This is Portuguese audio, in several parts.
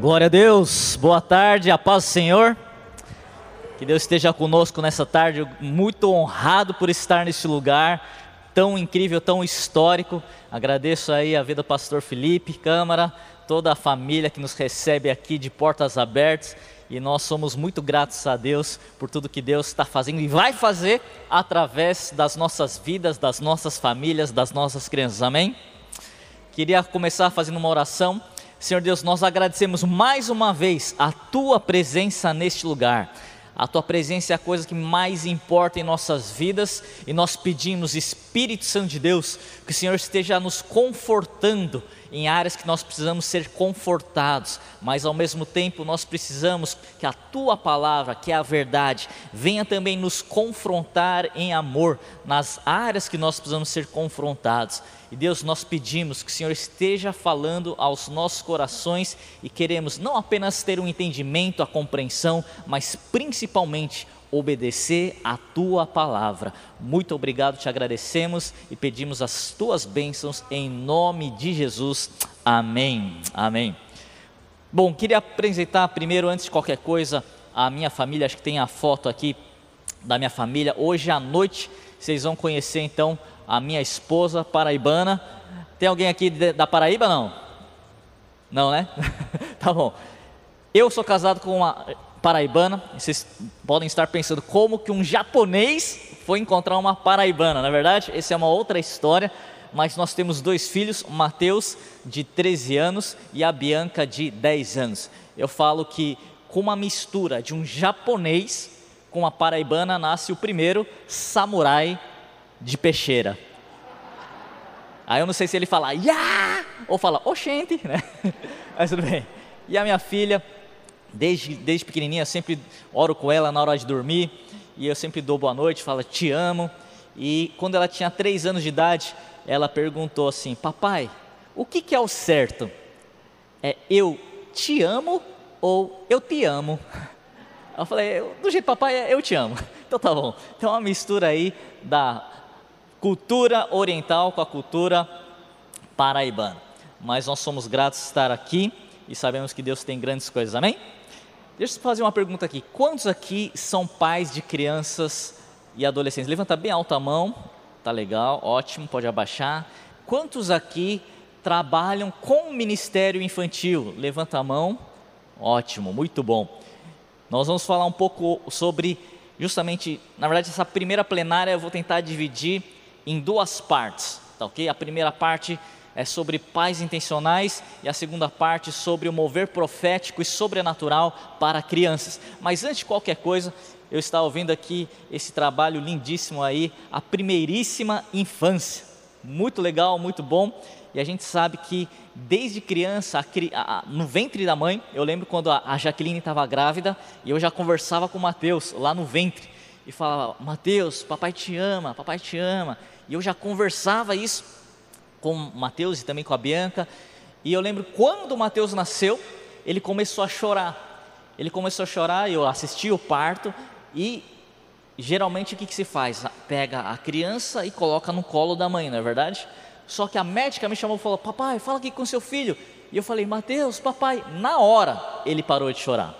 Glória a Deus, boa tarde, a paz do Senhor. Que Deus esteja conosco nessa tarde, muito honrado por estar nesse lugar tão incrível, tão histórico. Agradeço aí a vida do pastor Felipe, Câmara, toda a família que nos recebe aqui de portas abertas. E nós somos muito gratos a Deus por tudo que Deus está fazendo e vai fazer através das nossas vidas, das nossas famílias, das nossas crianças. Amém? Queria começar fazendo uma oração. Senhor Deus, nós agradecemos mais uma vez a tua presença neste lugar. A tua presença é a coisa que mais importa em nossas vidas e nós pedimos, Espírito Santo de Deus, que o Senhor esteja nos confortando em áreas que nós precisamos ser confortados, mas ao mesmo tempo nós precisamos que a tua palavra, que é a verdade, venha também nos confrontar em amor nas áreas que nós precisamos ser confrontados. E Deus, nós pedimos que o Senhor esteja falando aos nossos corações e queremos não apenas ter um entendimento, a compreensão, mas principalmente obedecer a tua palavra. Muito obrigado, te agradecemos e pedimos as tuas bênçãos em nome de Jesus. Amém. Amém. Bom, queria apresentar primeiro, antes de qualquer coisa, a minha família. Acho que tem a foto aqui da minha família. Hoje à noite vocês vão conhecer então a minha esposa paraibana. Tem alguém aqui da Paraíba não? Não, né? tá bom. Eu sou casado com uma paraibana. Vocês podem estar pensando como que um japonês foi encontrar uma paraibana, na é verdade? Essa é uma outra história. Mas nós temos dois filhos, o Mateus de 13 anos e a Bianca de 10 anos. Eu falo que com uma mistura de um japonês com uma paraibana nasce o primeiro samurai de peixeira. Aí eu não sei se ele fala ya ou fala oxente, né? Mas tudo bem. E a minha filha, desde, desde pequenininha, sempre oro com ela na hora de dormir e eu sempre dou boa noite, falo te amo. E quando ela tinha três anos de idade, ela perguntou assim: Papai, o que, que é o certo? É eu te amo ou eu te amo? Eu falei: Do jeito papai, é eu te amo. Então tá bom. Então uma mistura aí da cultura oriental com a cultura paraibana. Mas nós somos gratos de estar aqui e sabemos que Deus tem grandes coisas, amém? Deixa eu fazer uma pergunta aqui. Quantos aqui são pais de crianças e adolescentes? Levanta bem alta a mão, tá legal, ótimo, pode abaixar. Quantos aqui trabalham com o ministério infantil? Levanta a mão, ótimo, muito bom. Nós vamos falar um pouco sobre, justamente, na verdade, essa primeira plenária eu vou tentar dividir em duas partes, tá ok? A primeira parte é sobre pais intencionais e a segunda parte sobre o mover profético e sobrenatural para crianças. Mas antes de qualquer coisa, eu estava ouvindo aqui esse trabalho lindíssimo aí, a primeiríssima infância. Muito legal, muito bom. E a gente sabe que desde criança, a, a, no ventre da mãe, eu lembro quando a, a Jaqueline estava grávida e eu já conversava com o Mateus lá no ventre e falava: Mateus, papai te ama, papai te ama. E eu já conversava isso com o Mateus e também com a Bianca. E eu lembro quando o Mateus nasceu, ele começou a chorar. Ele começou a chorar, eu assisti o parto e geralmente o que, que se faz? Pega a criança e coloca no colo da mãe, não é verdade? Só que a médica me chamou e falou: Papai, fala aqui com seu filho. E eu falei: Mateus, papai. Na hora ele parou de chorar.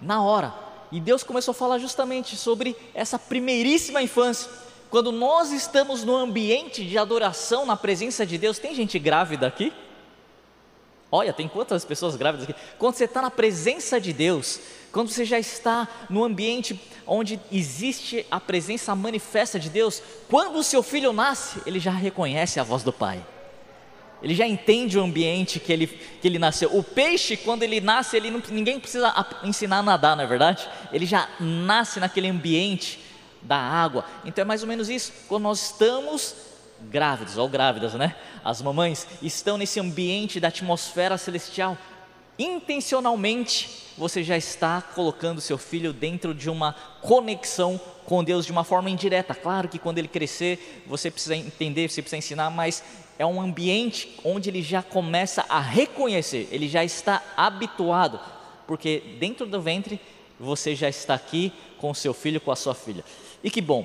Na hora. E Deus começou a falar justamente sobre essa primeiríssima infância. Quando nós estamos no ambiente de adoração, na presença de Deus, tem gente grávida aqui? Olha, tem quantas pessoas grávidas aqui? Quando você está na presença de Deus, quando você já está no ambiente onde existe a presença manifesta de Deus, quando o seu filho nasce, ele já reconhece a voz do Pai. Ele já entende o ambiente que ele, que ele nasceu. O peixe, quando ele nasce, ele não, ninguém precisa ensinar a nadar, não é verdade? Ele já nasce naquele ambiente da água. Então é mais ou menos isso. Quando nós estamos grávidos, ou grávidas, né? As mamães estão nesse ambiente da atmosfera celestial. Intencionalmente, você já está colocando seu filho dentro de uma conexão com Deus de uma forma indireta. Claro que quando ele crescer, você precisa entender, você precisa ensinar, mas é um ambiente onde ele já começa a reconhecer, ele já está habituado, porque dentro do ventre você já está aqui com o seu filho, com a sua filha. E que bom.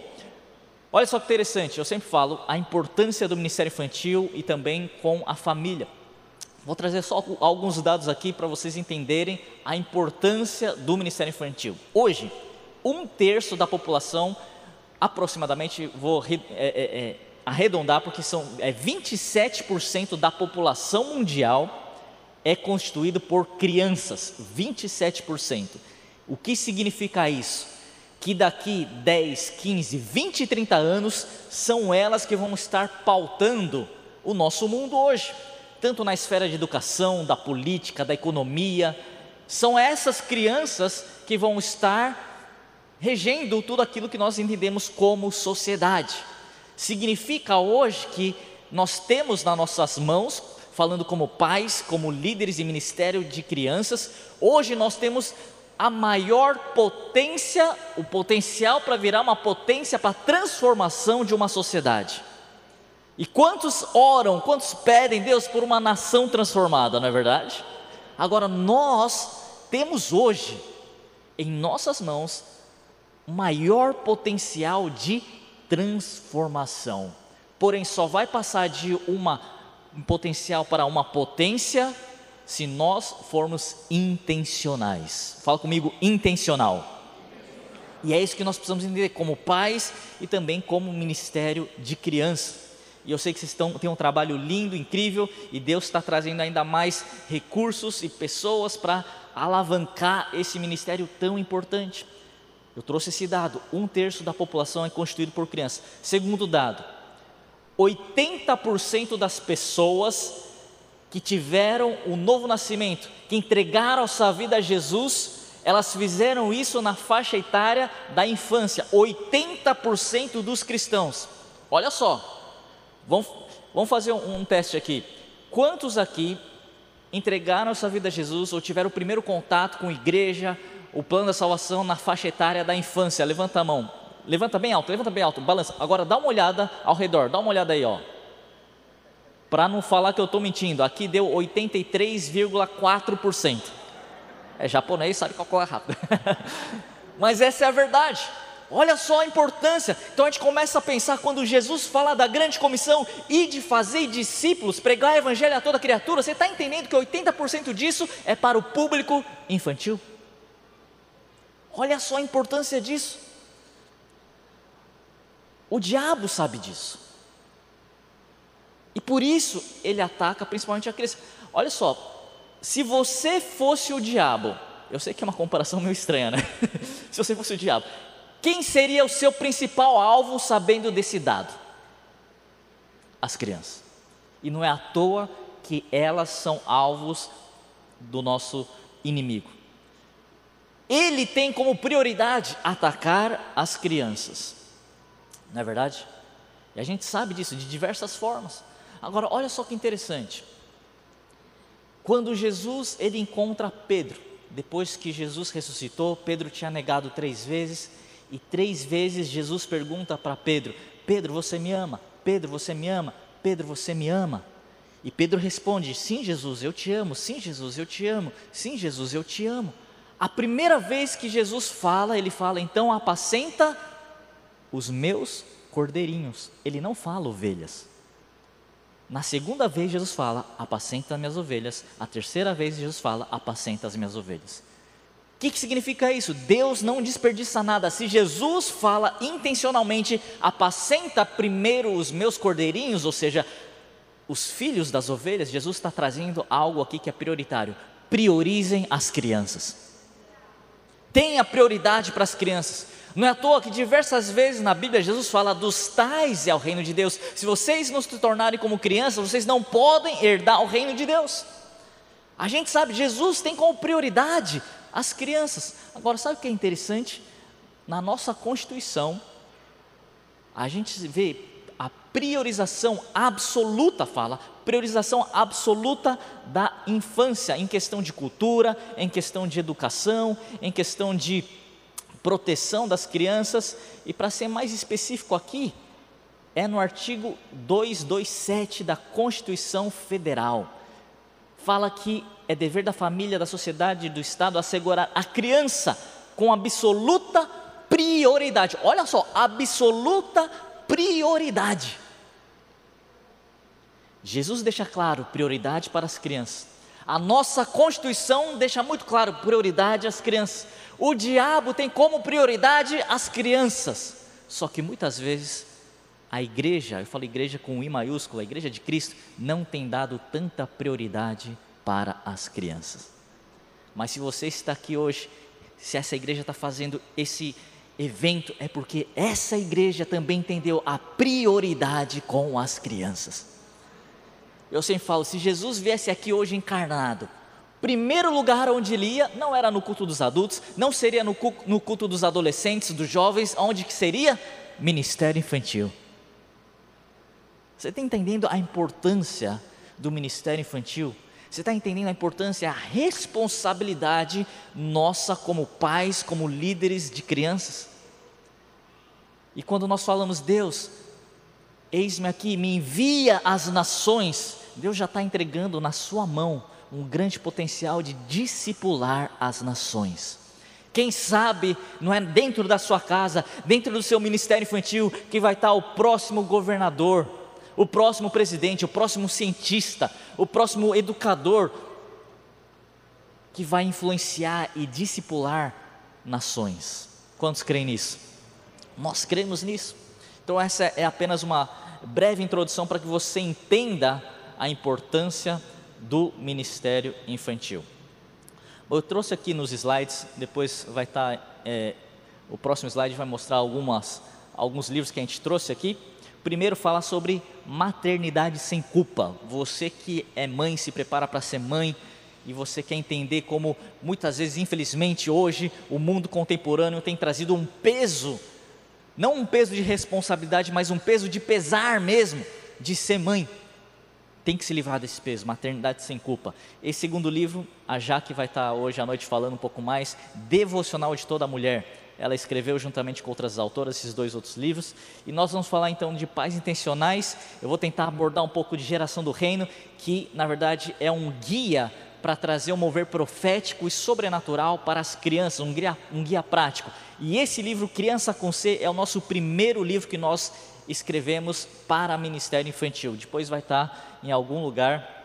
Olha só que interessante, eu sempre falo a importância do ministério infantil e também com a família. Vou trazer só alguns dados aqui para vocês entenderem a importância do Ministério Infantil. Hoje, um terço da população, aproximadamente, vou é, é, é, arredondar, porque são é, 27% da população mundial é constituído por crianças, 27%. O que significa isso? Que daqui 10, 15, 20, 30 anos são elas que vão estar pautando o nosso mundo hoje tanto na esfera de educação, da política, da economia. São essas crianças que vão estar regendo tudo aquilo que nós entendemos como sociedade. Significa hoje que nós temos nas nossas mãos, falando como pais, como líderes de ministério de crianças, hoje nós temos a maior potência, o potencial para virar uma potência para a transformação de uma sociedade. E quantos oram, quantos pedem Deus por uma nação transformada, não é verdade? Agora nós temos hoje em nossas mãos maior potencial de transformação. Porém, só vai passar de uma um potencial para uma potência se nós formos intencionais. Fala comigo, intencional. E é isso que nós precisamos entender como pais e também como ministério de crianças. E eu sei que vocês estão, têm um trabalho lindo, incrível, e Deus está trazendo ainda mais recursos e pessoas para alavancar esse ministério tão importante. Eu trouxe esse dado: um terço da população é constituído por crianças. Segundo dado, 80% das pessoas que tiveram o novo nascimento, que entregaram sua vida a Jesus, elas fizeram isso na faixa etária da infância. 80% dos cristãos. Olha só, Vamos, vamos fazer um, um teste aqui. Quantos aqui entregaram sua vida a Jesus ou tiveram o primeiro contato com a igreja, o plano da salvação na faixa etária da infância? Levanta a mão. Levanta bem alto, levanta bem alto, balança. Agora dá uma olhada ao redor, dá uma olhada aí, ó. Para não falar que eu estou mentindo, aqui deu 83,4%. É japonês, sabe qual é rápido. Mas essa é a verdade. Olha só a importância. Então a gente começa a pensar quando Jesus fala da grande comissão e de fazer discípulos, pregar o evangelho a toda criatura. Você está entendendo que 80% disso é para o público infantil? Olha só a importância disso. O diabo sabe disso. E por isso ele ataca principalmente a criança. Olha só, se você fosse o diabo, eu sei que é uma comparação meio estranha, né? se você fosse o diabo, quem seria o seu principal alvo sabendo desse dado? As crianças. E não é à toa que elas são alvos do nosso inimigo. Ele tem como prioridade atacar as crianças. Não é verdade? E a gente sabe disso de diversas formas. Agora, olha só que interessante. Quando Jesus ele encontra Pedro, depois que Jesus ressuscitou, Pedro tinha negado três vezes, e três vezes Jesus pergunta para Pedro: Pedro, você me ama? Pedro, você me ama? Pedro, você me ama? E Pedro responde: Sim, Jesus, eu te amo. Sim, Jesus, eu te amo. Sim, Jesus, eu te amo. A primeira vez que Jesus fala, ele fala: Então apacenta os meus cordeirinhos. Ele não fala ovelhas. Na segunda vez, Jesus fala: Apacenta as minhas ovelhas. A terceira vez, Jesus fala: Apacenta as minhas ovelhas. O que, que significa isso? Deus não desperdiça nada. Se Jesus fala intencionalmente, apacenta primeiro os meus cordeirinhos, ou seja, os filhos das ovelhas, Jesus está trazendo algo aqui que é prioritário. Priorizem as crianças. Tenha prioridade para as crianças. Não é à toa que diversas vezes na Bíblia Jesus fala dos tais é o reino de Deus. Se vocês não se tornarem como crianças, vocês não podem herdar o reino de Deus. A gente sabe, Jesus tem como prioridade as crianças. Agora, sabe o que é interessante? Na nossa Constituição, a gente vê a priorização absoluta, fala, priorização absoluta da infância em questão de cultura, em questão de educação, em questão de proteção das crianças, e para ser mais específico aqui, é no artigo 227 da Constituição Federal. Fala que é dever da família, da sociedade, do Estado assegurar a criança com absoluta prioridade. Olha só, absoluta prioridade. Jesus deixa claro prioridade para as crianças. A nossa Constituição deixa muito claro prioridade às crianças. O diabo tem como prioridade as crianças. Só que muitas vezes a igreja, eu falo igreja com I maiúsculo, a igreja de Cristo, não tem dado tanta prioridade para as crianças. Mas se você está aqui hoje, se essa igreja está fazendo esse evento, é porque essa igreja também entendeu a prioridade com as crianças. Eu sempre falo, se Jesus viesse aqui hoje encarnado, primeiro lugar onde ele ia não era no culto dos adultos, não seria no culto dos adolescentes, dos jovens, onde que seria? Ministério infantil. Você está entendendo a importância do ministério infantil? Você está entendendo a importância, a responsabilidade nossa como pais, como líderes de crianças? E quando nós falamos, Deus, Eis-me aqui, me envia às nações. Deus já está entregando na sua mão um grande potencial de discipular as nações. Quem sabe não é dentro da sua casa, dentro do seu ministério infantil, que vai estar o próximo governador, o próximo presidente, o próximo cientista, o próximo educador, que vai influenciar e discipular nações. Quantos creem nisso? Nós cremos nisso. Então, essa é apenas uma breve introdução para que você entenda a importância do ministério infantil. Eu trouxe aqui nos slides, depois vai estar, é, o próximo slide vai mostrar algumas, alguns livros que a gente trouxe aqui. Primeiro fala sobre maternidade sem culpa. Você que é mãe, se prepara para ser mãe e você quer entender como muitas vezes, infelizmente, hoje o mundo contemporâneo tem trazido um peso não um peso de responsabilidade, mas um peso de pesar mesmo, de ser mãe. Tem que se livrar desse peso, maternidade sem culpa. Esse segundo livro, a Jaque vai estar hoje à noite falando um pouco mais, Devocional de Toda Mulher. Ela escreveu juntamente com outras autoras esses dois outros livros. E nós vamos falar então de pais intencionais. Eu vou tentar abordar um pouco de geração do reino, que na verdade é um guia para trazer um mover profético e sobrenatural para as crianças, um guia, um guia prático. E esse livro, Criança com C, é o nosso primeiro livro que nós escrevemos para Ministério Infantil. Depois vai estar em algum lugar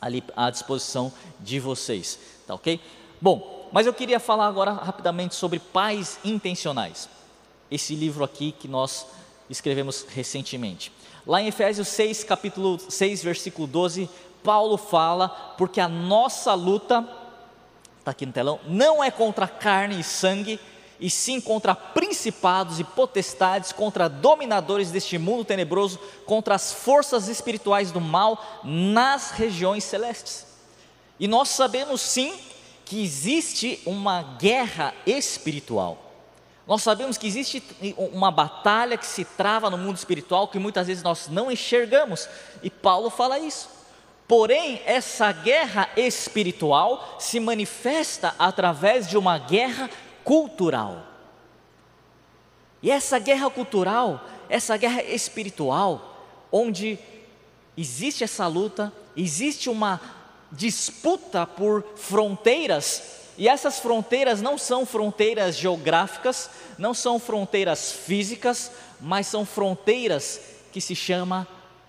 ali à disposição de vocês, tá ok? Bom, mas eu queria falar agora rapidamente sobre pais intencionais. Esse livro aqui que nós escrevemos recentemente. Lá em Efésios 6, capítulo 6, versículo 12, Paulo fala, porque a nossa luta, está aqui no telão, não é contra carne e sangue, e sim contra principados e potestades, contra dominadores deste mundo tenebroso, contra as forças espirituais do mal nas regiões celestes. E nós sabemos sim que existe uma guerra espiritual. Nós sabemos que existe uma batalha que se trava no mundo espiritual que muitas vezes nós não enxergamos, e Paulo fala isso. Porém, essa guerra espiritual se manifesta através de uma guerra cultural. E essa guerra cultural, essa guerra espiritual, onde existe essa luta, existe uma disputa por fronteiras, e essas fronteiras não são fronteiras geográficas, não são fronteiras físicas, mas são fronteiras que se chama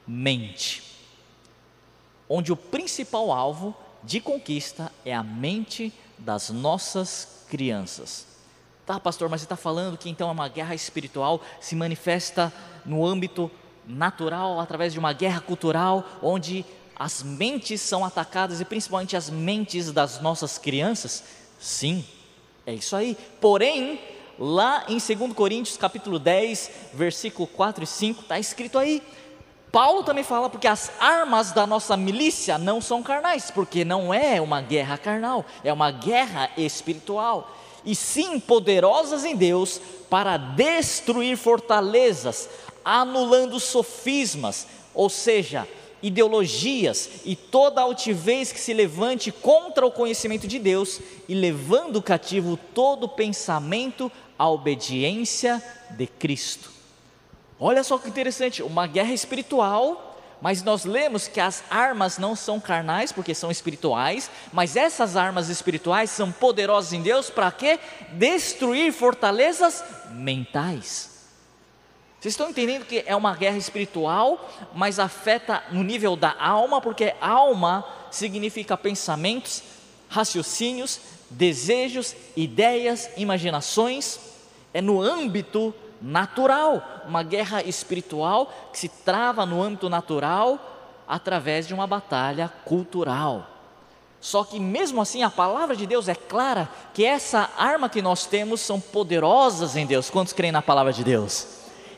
mente onde o principal alvo de conquista é a mente das nossas crianças. Tá, pastor, mas você está falando que então é uma guerra espiritual se manifesta no âmbito natural, através de uma guerra cultural, onde as mentes são atacadas e principalmente as mentes das nossas crianças? Sim, é isso aí. Porém, lá em 2 Coríntios capítulo 10, versículo 4 e 5, está escrito aí, Paulo também fala porque as armas da nossa milícia não são carnais, porque não é uma guerra carnal, é uma guerra espiritual, e sim poderosas em Deus para destruir fortalezas, anulando sofismas, ou seja, ideologias e toda altivez que se levante contra o conhecimento de Deus e levando cativo todo pensamento à obediência de Cristo. Olha só que interessante, uma guerra espiritual, mas nós lemos que as armas não são carnais, porque são espirituais, mas essas armas espirituais são poderosas em Deus para quê? Destruir fortalezas mentais. Vocês estão entendendo que é uma guerra espiritual, mas afeta no nível da alma, porque alma significa pensamentos, raciocínios, desejos, ideias, imaginações, é no âmbito natural, uma guerra espiritual que se trava no âmbito natural através de uma batalha cultural. Só que mesmo assim a palavra de Deus é clara que essa arma que nós temos são poderosas em Deus. Quantos creem na palavra de Deus?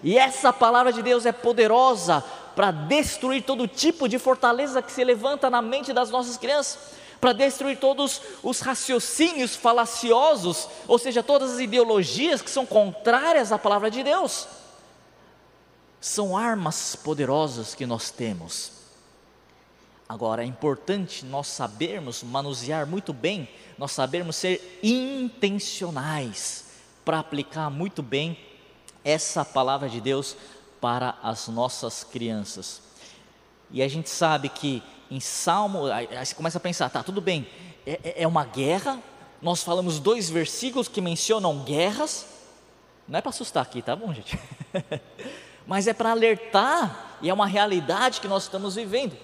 E essa palavra de Deus é poderosa para destruir todo tipo de fortaleza que se levanta na mente das nossas crianças para destruir todos os raciocínios falaciosos, ou seja, todas as ideologias que são contrárias à palavra de Deus. São armas poderosas que nós temos. Agora, é importante nós sabermos manusear muito bem, nós sabermos ser intencionais para aplicar muito bem essa palavra de Deus para as nossas crianças. E a gente sabe que em Salmo, aí, você começa a pensar, tá, tudo bem, é, é, é uma guerra, nós falamos dois versículos que mencionam guerras, não é para assustar aqui, tá bom, gente? Mas é para alertar, e é uma realidade que nós estamos vivendo.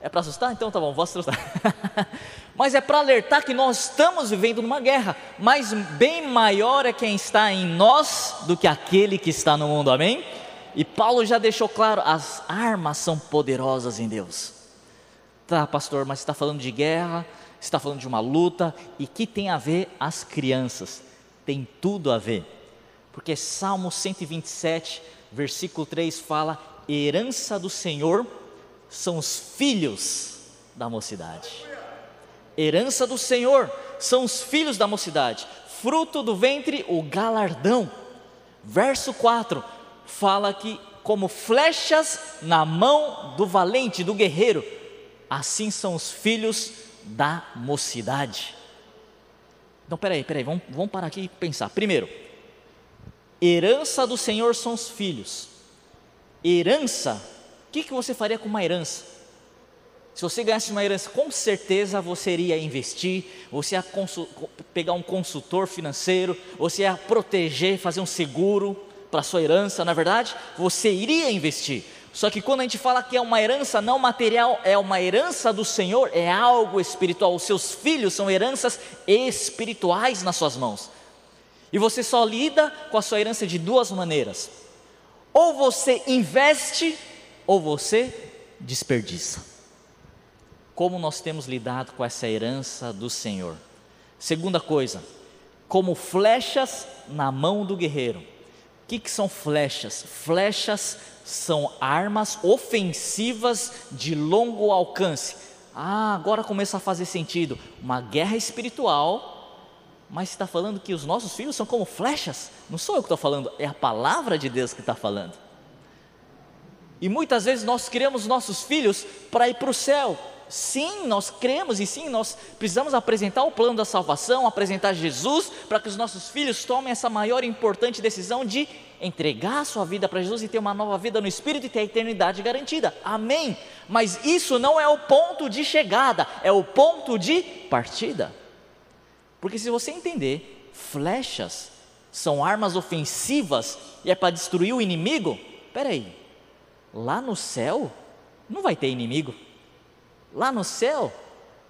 É para assustar? Então tá bom, vou assustar. mas é para alertar que nós estamos vivendo numa guerra, mas bem maior é quem está em nós do que aquele que está no mundo, amém? E Paulo já deixou claro: as armas são poderosas em Deus. Tá, pastor, mas está falando de guerra, está falando de uma luta, e que tem a ver as crianças? Tem tudo a ver, porque Salmo 127, versículo 3 fala: herança do Senhor são os filhos da mocidade. Herança do Senhor são os filhos da mocidade, fruto do ventre, o galardão. Verso 4 fala que, como flechas na mão do valente, do guerreiro, assim são os filhos da mocidade. Então, peraí, peraí, vamos, vamos parar aqui e pensar. Primeiro, herança do Senhor são os filhos. Herança, o que, que você faria com uma herança? Se você ganhasse uma herança, com certeza você iria investir, você ia pegar um consultor financeiro, você ia proteger, fazer um seguro para sua herança, na é verdade, você iria investir. Só que quando a gente fala que é uma herança não material, é uma herança do Senhor, é algo espiritual. Os seus filhos são heranças espirituais nas suas mãos. E você só lida com a sua herança de duas maneiras: ou você investe, ou você desperdiça. Como nós temos lidado com essa herança do Senhor? Segunda coisa, como flechas na mão do guerreiro. Que, que são flechas? Flechas são armas ofensivas de longo alcance. Ah, agora começa a fazer sentido. Uma guerra espiritual, mas está falando que os nossos filhos são como flechas. Não sou eu que estou falando, é a palavra de Deus que está falando. E muitas vezes nós criamos nossos filhos para ir para o céu, Sim, nós cremos e sim, nós precisamos apresentar o plano da salvação, apresentar Jesus para que os nossos filhos tomem essa maior e importante decisão de entregar a sua vida para Jesus e ter uma nova vida no Espírito e ter a eternidade garantida. Amém. Mas isso não é o ponto de chegada, é o ponto de partida. Porque se você entender, flechas são armas ofensivas e é para destruir o inimigo, peraí, lá no céu não vai ter inimigo. Lá no céu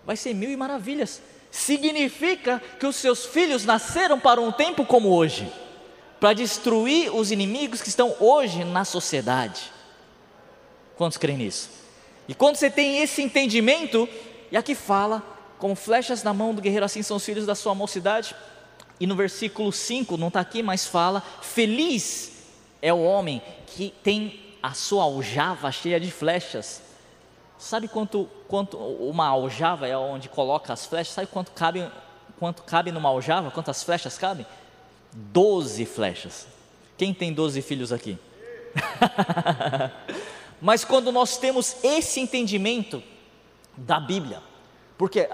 vai ser mil e maravilhas. Significa que os seus filhos nasceram para um tempo como hoje, para destruir os inimigos que estão hoje na sociedade. Quantos creem nisso? E quando você tem esse entendimento, e aqui fala, como flechas na mão do guerreiro, assim são os filhos da sua mocidade. E no versículo 5, não está aqui, mas fala: Feliz é o homem que tem a sua aljava cheia de flechas Sabe quanto, quanto uma aljava é onde coloca as flechas? Sabe quanto cabe, quanto cabe numa aljava? Quantas flechas cabem? Doze flechas. Quem tem doze filhos aqui? Mas quando nós temos esse entendimento da Bíblia, porque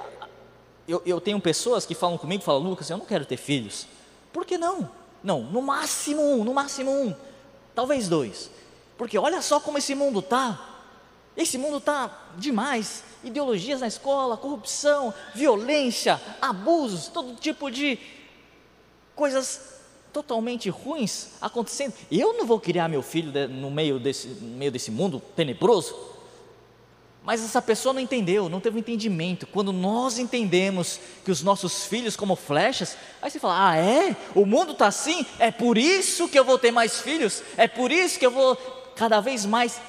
eu, eu tenho pessoas que falam comigo, falam, Lucas, eu não quero ter filhos. Por que não? Não, no máximo um, no máximo um, talvez dois. Porque olha só como esse mundo está. Esse mundo está demais. Ideologias na escola, corrupção, violência, abusos, todo tipo de coisas totalmente ruins acontecendo. Eu não vou criar meu filho no meio desse, no meio desse mundo tenebroso. Mas essa pessoa não entendeu, não teve um entendimento. Quando nós entendemos que os nossos filhos como flechas, aí você fala: ah, é? O mundo está assim? É por isso que eu vou ter mais filhos? É por isso que eu vou cada vez mais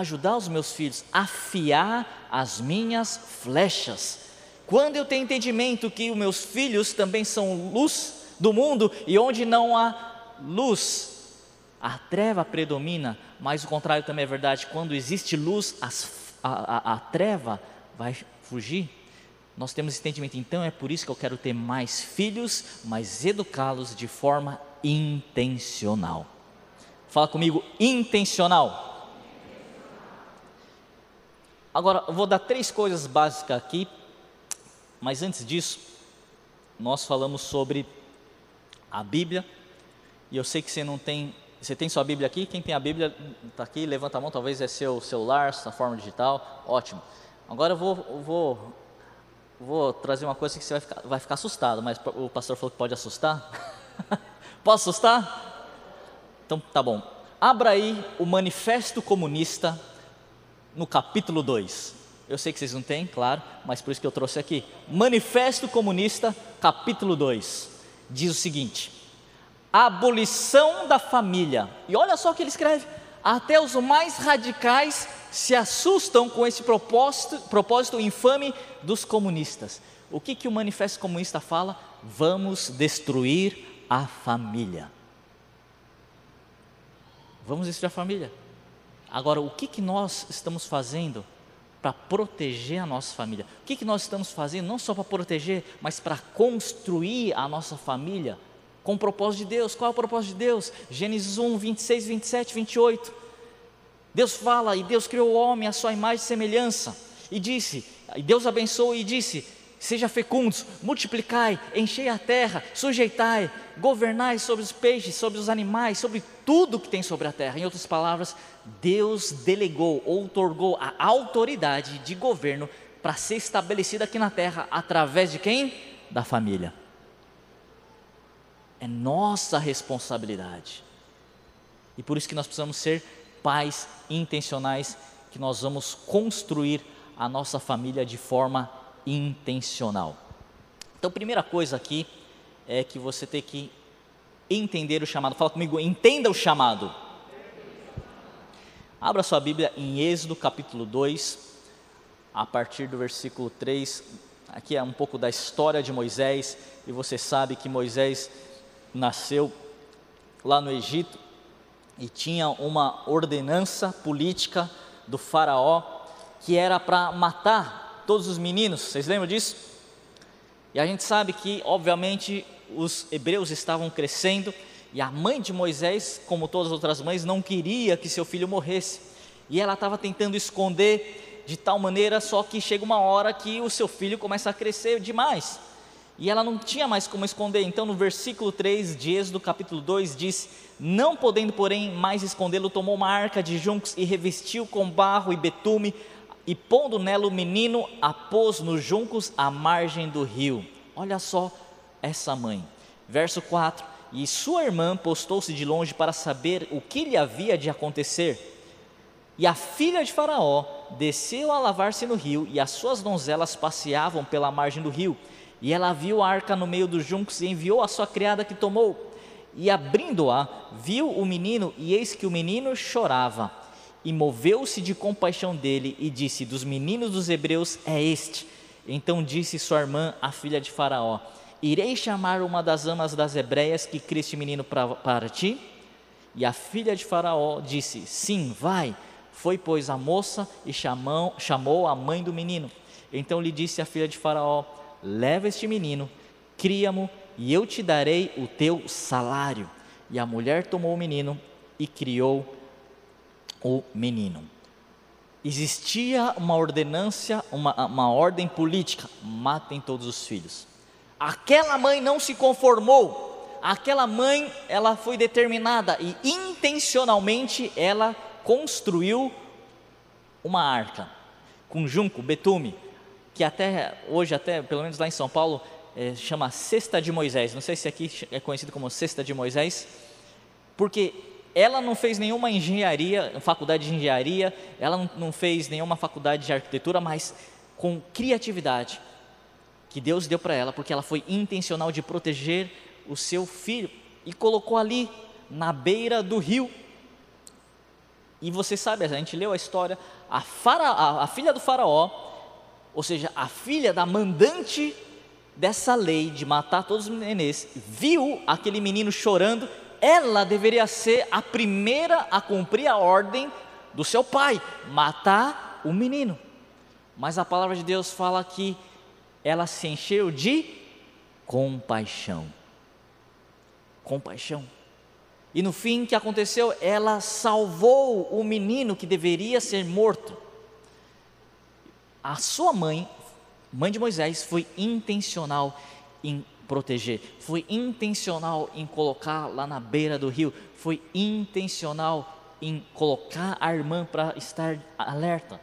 ajudar os meus filhos a afiar as minhas flechas. Quando eu tenho entendimento que os meus filhos também são luz do mundo e onde não há luz, a treva predomina, mas o contrário também é verdade. Quando existe luz, as, a, a, a treva vai fugir. Nós temos entendimento, então é por isso que eu quero ter mais filhos, mas educá-los de forma intencional. Fala comigo, intencional. Agora, eu vou dar três coisas básicas aqui, mas antes disso, nós falamos sobre a Bíblia, e eu sei que você não tem, você tem sua Bíblia aqui? Quem tem a Bíblia está aqui, levanta a mão, talvez é seu celular, sua forma digital, ótimo. Agora eu vou, vou, vou trazer uma coisa que você vai ficar, vai ficar assustado, mas o pastor falou que pode assustar. Posso assustar? Então tá bom. Abra aí o Manifesto Comunista no capítulo 2. Eu sei que vocês não têm, claro, mas por isso que eu trouxe aqui. Manifesto Comunista, capítulo 2. Diz o seguinte: abolição da família. E olha só o que ele escreve: até os mais radicais se assustam com esse propósito, propósito infame dos comunistas. O que, que o Manifesto Comunista fala? Vamos destruir a família. Vamos destruir a família. Agora, o que, que nós estamos fazendo para proteger a nossa família? O que, que nós estamos fazendo não só para proteger, mas para construir a nossa família com o propósito de Deus? Qual é o propósito de Deus? Gênesis 1, 26, 27, 28. Deus fala, e Deus criou o homem à sua imagem e semelhança, e disse, e Deus abençoou e disse: Seja fecundos, multiplicai, enchei a terra, sujeitai, governai sobre os peixes, sobre os animais, sobre tudo que tem sobre a terra. Em outras palavras, Deus delegou, outorgou a autoridade de governo para ser estabelecida aqui na terra através de quem? Da família. É nossa responsabilidade. E por isso que nós precisamos ser pais intencionais, que nós vamos construir a nossa família de forma intencional. Então, primeira coisa aqui é que você tem que entender o chamado. Fala comigo, entenda o chamado. Abra sua Bíblia em Êxodo capítulo 2, a partir do versículo 3. Aqui é um pouco da história de Moisés, e você sabe que Moisés nasceu lá no Egito e tinha uma ordenança política do Faraó que era para matar todos os meninos, vocês lembram disso? E a gente sabe que, obviamente, os hebreus estavam crescendo e a mãe de Moisés, como todas as outras mães, não queria que seu filho morresse. E ela estava tentando esconder de tal maneira, só que chega uma hora que o seu filho começa a crescer demais. E ela não tinha mais como esconder. Então, no versículo 3 de Êxodo, capítulo 2, diz: Não podendo, porém, mais escondê-lo, tomou uma arca de juncos e revestiu com barro e betume, e pondo nela o menino, a pôs nos juncos à margem do rio. Olha só essa mãe. Verso 4: E sua irmã postou-se de longe para saber o que lhe havia de acontecer. E a filha de Faraó desceu a lavar-se no rio, e as suas donzelas passeavam pela margem do rio. E ela viu a arca no meio dos juncos e enviou a sua criada que tomou. E abrindo-a, viu o menino, e eis que o menino chorava e moveu-se de compaixão dele e disse: Dos meninos dos hebreus é este. Então disse sua irmã, a filha de Faraó: Irei chamar uma das amas das hebreias que cria este menino para, para ti? E a filha de Faraó disse: Sim, vai. Foi, pois, a moça e chamou, chamou a mãe do menino. Então lhe disse a filha de Faraó: Leva este menino, cria-mo, e eu te darei o teu salário. E a mulher tomou o menino e criou o menino. Existia uma ordenância, uma, uma ordem política: matem todos os filhos. Aquela mãe não se conformou. Aquela mãe, ela foi determinada e intencionalmente ela construiu uma arca com junco, betume, que até hoje, até pelo menos lá em São Paulo, é, chama Cesta de Moisés. Não sei se aqui é conhecido como Cesta de Moisés, porque ela não fez nenhuma engenharia, faculdade de engenharia, ela não fez nenhuma faculdade de arquitetura, mas com criatividade que Deus deu para ela, porque ela foi intencional de proteger o seu filho e colocou ali na beira do rio. E você sabe, a gente leu a história, a, fara, a, a filha do faraó, ou seja, a filha da mandante dessa lei de matar todos os nenês, viu aquele menino chorando ela deveria ser a primeira a cumprir a ordem do seu pai, matar o menino. Mas a palavra de Deus fala que ela se encheu de compaixão. Compaixão. E no fim, o que aconteceu? Ela salvou o menino que deveria ser morto. A sua mãe, mãe de Moisés, foi intencional em proteger, foi intencional em colocar lá na beira do rio, foi intencional em colocar a irmã para estar alerta.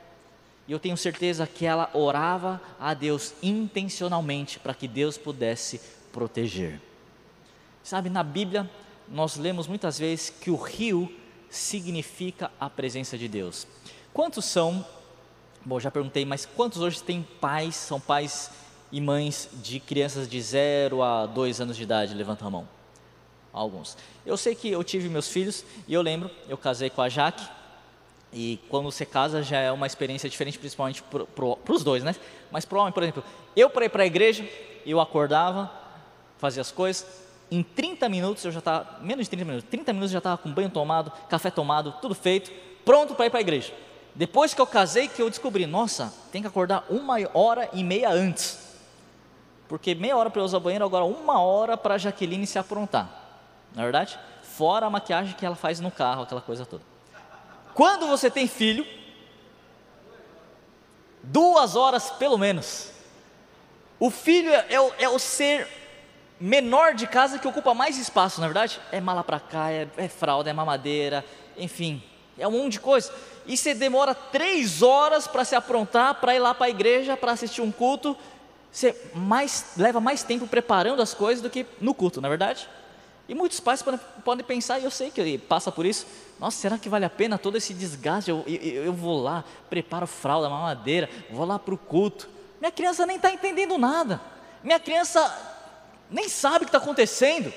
E eu tenho certeza que ela orava a Deus intencionalmente para que Deus pudesse proteger. Sabe, na Bíblia nós lemos muitas vezes que o rio significa a presença de Deus. Quantos são? Bom, já perguntei, mas quantos hoje têm pais, são pais e mães de crianças de 0 a 2 anos de idade? Levanta a mão. Alguns. Eu sei que eu tive meus filhos e eu lembro, eu casei com a Jaque. E quando você casa já é uma experiência diferente, principalmente para os dois, né? Mas para o homem, por exemplo, eu para ir para a igreja, eu acordava, fazia as coisas, em 30 minutos eu já estava, menos de 30 minutos, 30 minutos eu já estava com banho tomado, café tomado, tudo feito, pronto para ir para a igreja. Depois que eu casei, que eu descobri, nossa, tem que acordar uma hora e meia antes porque meia hora para eu usar o banheiro, agora uma hora para a Jaqueline se aprontar. Na é verdade? Fora a maquiagem que ela faz no carro, aquela coisa toda. Quando você tem filho, duas horas pelo menos. O filho é, é, o, é o ser menor de casa que ocupa mais espaço, na é verdade? É mala para cá, é, é, fralda, é mamadeira, enfim, é um monte de coisa. E você demora três horas para se aprontar, para ir lá para a igreja, para assistir um culto, você mais, leva mais tempo preparando as coisas do que no culto, não é verdade? E muitos pais podem, podem pensar, e eu sei que passa por isso, nossa, será que vale a pena todo esse desgaste? Eu, eu, eu vou lá, preparo fralda, mamadeira, vou lá para o culto. Minha criança nem está entendendo nada. Minha criança nem sabe o que está acontecendo.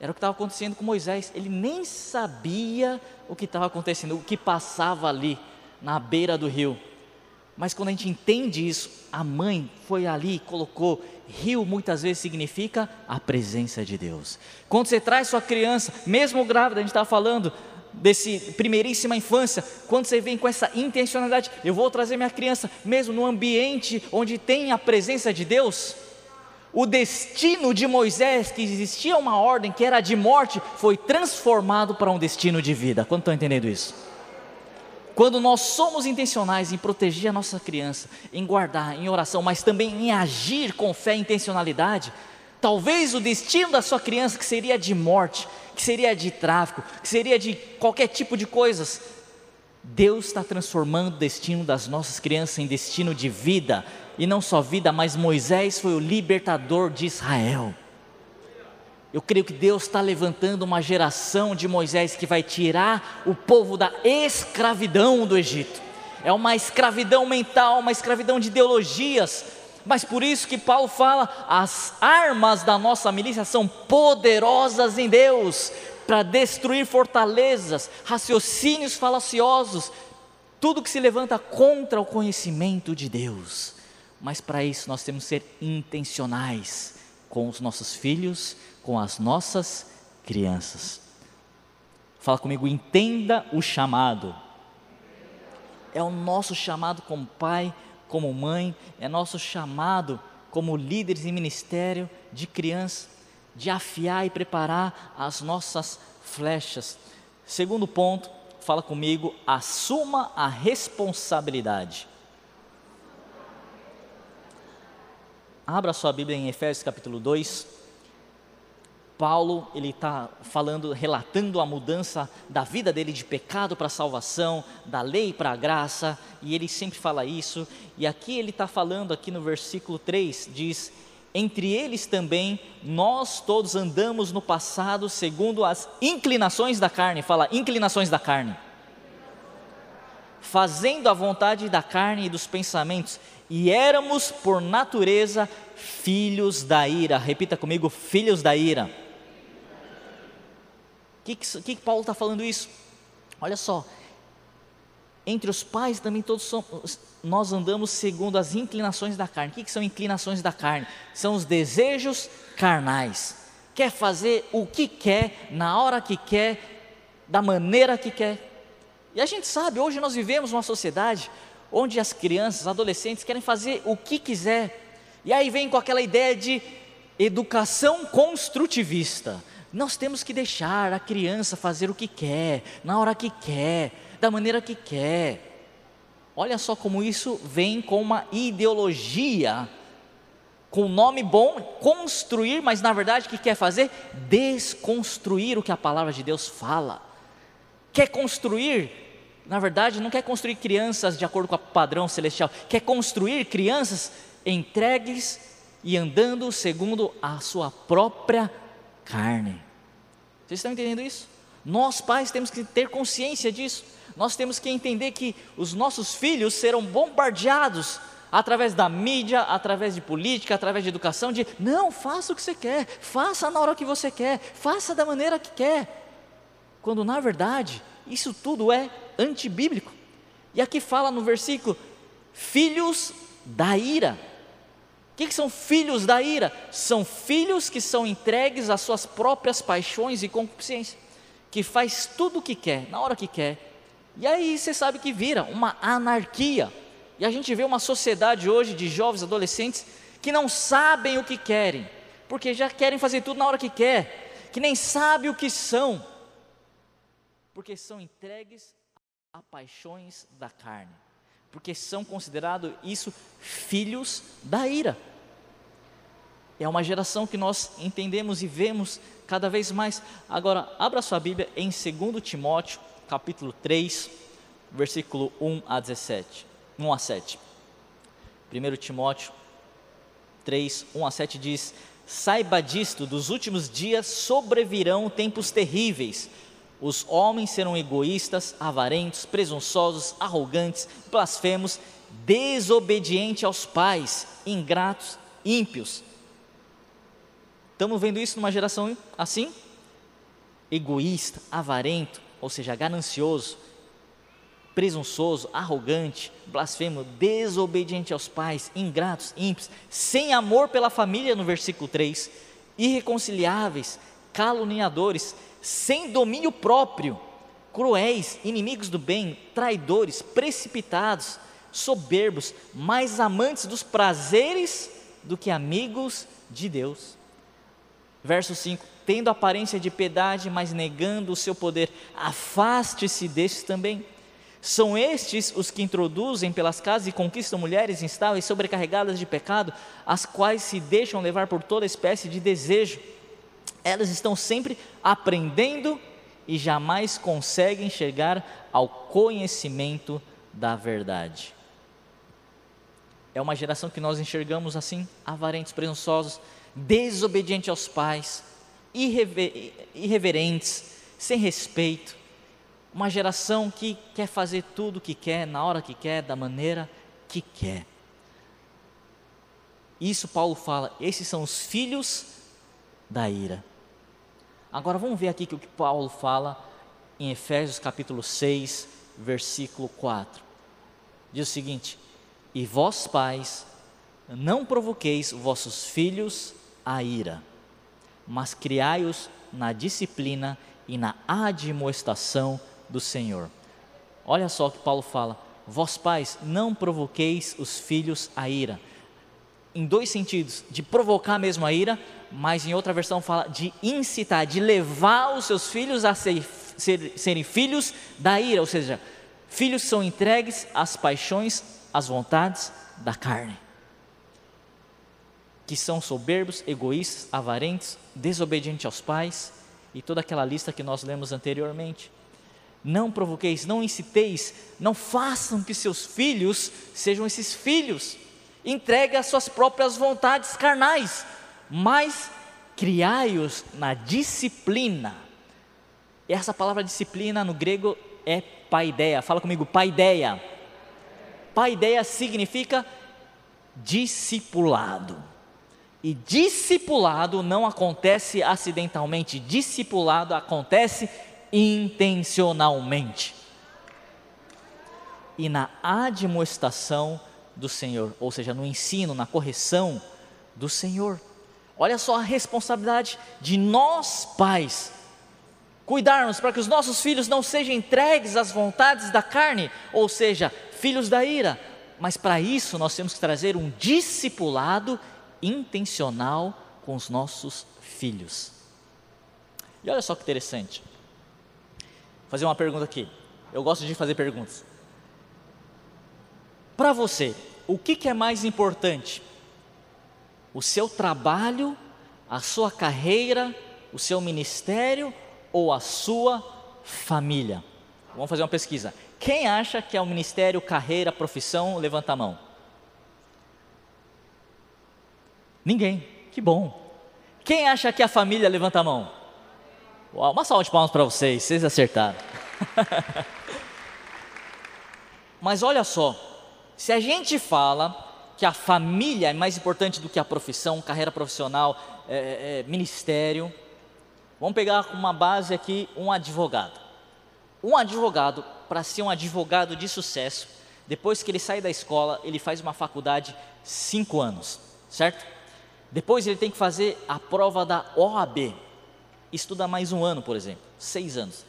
Era o que estava acontecendo com Moisés. Ele nem sabia o que estava acontecendo, o que passava ali na beira do rio. Mas quando a gente entende isso, a mãe foi ali colocou. Rio muitas vezes significa a presença de Deus. Quando você traz sua criança, mesmo grávida, a gente está falando desse primeiríssima infância, quando você vem com essa intencionalidade, eu vou trazer minha criança, mesmo no ambiente onde tem a presença de Deus. O destino de Moisés, que existia uma ordem que era de morte, foi transformado para um destino de vida. Quando estão entendendo isso? Quando nós somos intencionais em proteger a nossa criança, em guardar, em oração, mas também em agir com fé e intencionalidade, talvez o destino da sua criança, que seria de morte, que seria de tráfico, que seria de qualquer tipo de coisas, Deus está transformando o destino das nossas crianças em destino de vida, e não só vida, mas Moisés foi o libertador de Israel. Eu creio que Deus está levantando uma geração de Moisés que vai tirar o povo da escravidão do Egito. É uma escravidão mental, uma escravidão de ideologias. Mas por isso que Paulo fala: as armas da nossa milícia são poderosas em Deus para destruir fortalezas, raciocínios falaciosos, tudo que se levanta contra o conhecimento de Deus. Mas para isso nós temos que ser intencionais com os nossos filhos, com as nossas crianças. Fala comigo, entenda o chamado. É o nosso chamado como pai, como mãe, é nosso chamado como líderes em ministério de criança, de afiar e preparar as nossas flechas. Segundo ponto, fala comigo, assuma a responsabilidade. Abra sua Bíblia em Efésios capítulo 2. Paulo ele está falando, relatando a mudança da vida dele de pecado para salvação, da lei para a graça, e ele sempre fala isso. E aqui ele está falando aqui no versículo 3 diz: Entre eles também nós todos andamos no passado segundo as inclinações da carne. Fala, inclinações da carne. Fazendo a vontade da carne e dos pensamentos, e éramos por natureza filhos da ira. Repita comigo, filhos da ira. Que, que, que Paulo está falando isso? Olha só, entre os pais também todos somos, nós andamos segundo as inclinações da carne. O que, que são inclinações da carne? São os desejos carnais. Quer fazer o que quer, na hora que quer, da maneira que quer. E a gente sabe, hoje nós vivemos uma sociedade onde as crianças, adolescentes querem fazer o que quiser. E aí vem com aquela ideia de educação construtivista. Nós temos que deixar a criança fazer o que quer, na hora que quer da maneira que quer. Olha só como isso vem com uma ideologia, com nome bom, construir, mas na verdade o que quer fazer? Desconstruir o que a palavra de Deus fala. Quer construir, na verdade, não quer construir crianças de acordo com o padrão celestial, quer construir crianças entregues e andando segundo a sua própria carne. Vocês estão entendendo isso? Nós, pais, temos que ter consciência disso nós temos que entender que os nossos filhos serão bombardeados através da mídia, através de política, através de educação, de não, faça o que você quer, faça na hora que você quer, faça da maneira que quer. Quando na verdade, isso tudo é antibíblico. E aqui fala no versículo, filhos da ira. Que, que são filhos da ira? São filhos que são entregues às suas próprias paixões e concupiscência, que faz tudo o que quer, na hora que quer, e aí você sabe que vira uma anarquia. E a gente vê uma sociedade hoje de jovens adolescentes que não sabem o que querem, porque já querem fazer tudo na hora que quer, que nem sabem o que são, porque são entregues a paixões da carne, porque são considerados isso filhos da ira. É uma geração que nós entendemos e vemos cada vez mais. Agora, abra sua Bíblia em 2 Timóteo, capítulo 3, versículo 1 a 17, 1 a 7. 1 Timóteo 3, 1 a 7 diz: Saiba disto, dos últimos dias sobrevirão tempos terríveis. Os homens serão egoístas, avarentos, presunçosos, arrogantes, blasfemos, desobedientes aos pais, ingratos, ímpios. Estamos vendo isso numa geração assim? Egoísta, avarento, ou seja, ganancioso, presunçoso, arrogante, blasfemo, desobediente aos pais, ingratos, ímpios, sem amor pela família, no versículo 3, irreconciliáveis, caluniadores, sem domínio próprio, cruéis, inimigos do bem, traidores, precipitados, soberbos, mais amantes dos prazeres do que amigos de Deus. Verso 5: tendo aparência de piedade, mas negando o seu poder. Afaste-se destes também. São estes os que introduzem pelas casas e conquistam mulheres instáveis, sobrecarregadas de pecado, as quais se deixam levar por toda espécie de desejo. Elas estão sempre aprendendo e jamais conseguem chegar ao conhecimento da verdade. É uma geração que nós enxergamos assim, avarentos, presunçosos, desobedientes aos pais, irrever, irreverentes, sem respeito, uma geração que quer fazer tudo o que quer, na hora que quer, da maneira que quer. Isso Paulo fala, esses são os filhos da ira. Agora vamos ver aqui o que Paulo fala em Efésios capítulo 6, versículo 4. Diz o seguinte: E vós pais, não provoqueis vossos filhos a ira, mas criai-os na disciplina e na admoestação do Senhor. Olha só o que Paulo fala: Vós pais, não provoqueis os filhos a ira. Em dois sentidos, de provocar mesmo a ira, mas em outra versão fala de incitar, de levar os seus filhos a ser, ser, serem filhos da ira, ou seja, filhos são entregues às paixões, às vontades da carne que são soberbos, egoístas, avarentos, desobedientes aos pais e toda aquela lista que nós lemos anteriormente. Não provoqueis, não inciteis, não façam que seus filhos sejam esses filhos entregue às suas próprias vontades carnais, mas criai-os na disciplina. E essa palavra disciplina no grego é paideia. Fala comigo, paideia. Paideia significa discipulado. E discipulado não acontece acidentalmente, discipulado acontece intencionalmente. E na admoestação do Senhor, ou seja, no ensino, na correção do Senhor. Olha só a responsabilidade de nós, pais, cuidarmos para que os nossos filhos não sejam entregues às vontades da carne, ou seja, filhos da ira, mas para isso nós temos que trazer um discipulado intencional com os nossos filhos. E olha só que interessante. Vou fazer uma pergunta aqui. Eu gosto de fazer perguntas. Para você, o que, que é mais importante? O seu trabalho, a sua carreira, o seu ministério ou a sua família? Vamos fazer uma pesquisa. Quem acha que é o ministério, carreira, profissão? Levanta a mão. Ninguém. Que bom. Quem acha que a família? Levanta a mão. Uau, uma salva de palmas para vocês, vocês acertaram. Mas olha só, se a gente fala que a família é mais importante do que a profissão, carreira profissional, é, é, é ministério, vamos pegar uma base aqui um advogado. Um advogado, para ser um advogado de sucesso, depois que ele sai da escola, ele faz uma faculdade cinco anos, certo? Depois ele tem que fazer a prova da OAB, estuda mais um ano, por exemplo, seis anos.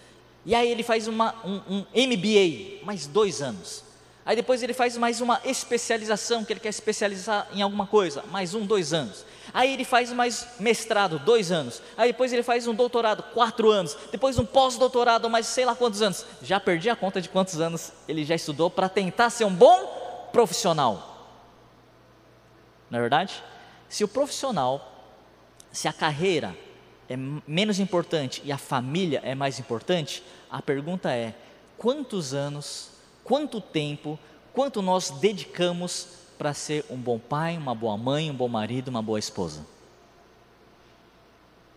E aí ele faz uma, um, um MBA, mais dois anos. Aí depois ele faz mais uma especialização, que ele quer especializar em alguma coisa, mais um, dois anos. Aí ele faz mais mestrado, dois anos. Aí depois ele faz um doutorado, quatro anos. Depois um pós-doutorado, mais sei lá quantos anos. Já perdi a conta de quantos anos ele já estudou para tentar ser um bom profissional. Não é verdade? Se o profissional, se a carreira é menos importante e a família é mais importante, a pergunta é: quantos anos, quanto tempo, quanto nós dedicamos para ser um bom pai, uma boa mãe, um bom marido, uma boa esposa?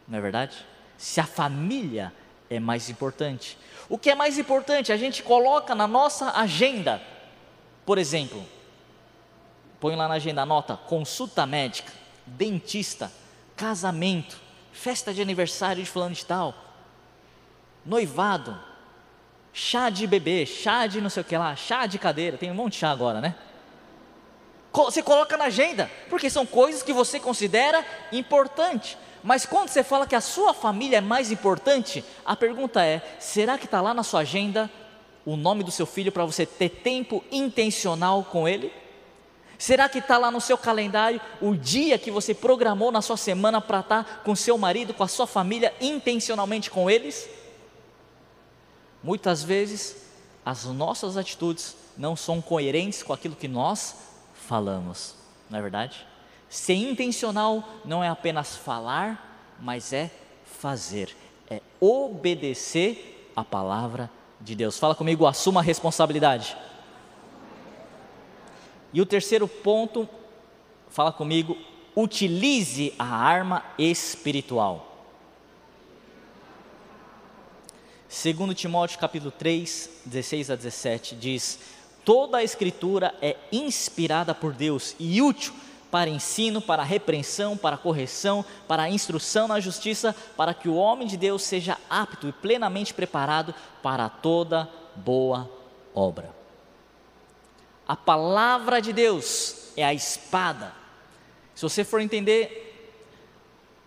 Não é verdade? Se a família é mais importante. O que é mais importante? A gente coloca na nossa agenda, por exemplo, põe lá na agenda a nota consulta médica dentista, casamento, festa de aniversário de fulano de tal, noivado, chá de bebê, chá de não sei o que lá, chá de cadeira, tem um monte de chá agora, né? Você coloca na agenda, porque são coisas que você considera importante. Mas quando você fala que a sua família é mais importante, a pergunta é: será que está lá na sua agenda o nome do seu filho para você ter tempo intencional com ele? Será que está lá no seu calendário o dia que você programou na sua semana para estar tá com seu marido, com a sua família, intencionalmente com eles? Muitas vezes as nossas atitudes não são coerentes com aquilo que nós falamos, não é verdade? Ser intencional não é apenas falar, mas é fazer, é obedecer a palavra de Deus. Fala comigo, assuma a responsabilidade. E o terceiro ponto, fala comigo, utilize a arma espiritual. Segundo Timóteo capítulo 3, 16 a 17 diz: Toda a escritura é inspirada por Deus e útil para ensino, para repreensão, para correção, para instrução na justiça, para que o homem de Deus seja apto e plenamente preparado para toda boa obra. A palavra de Deus é a espada. Se você for entender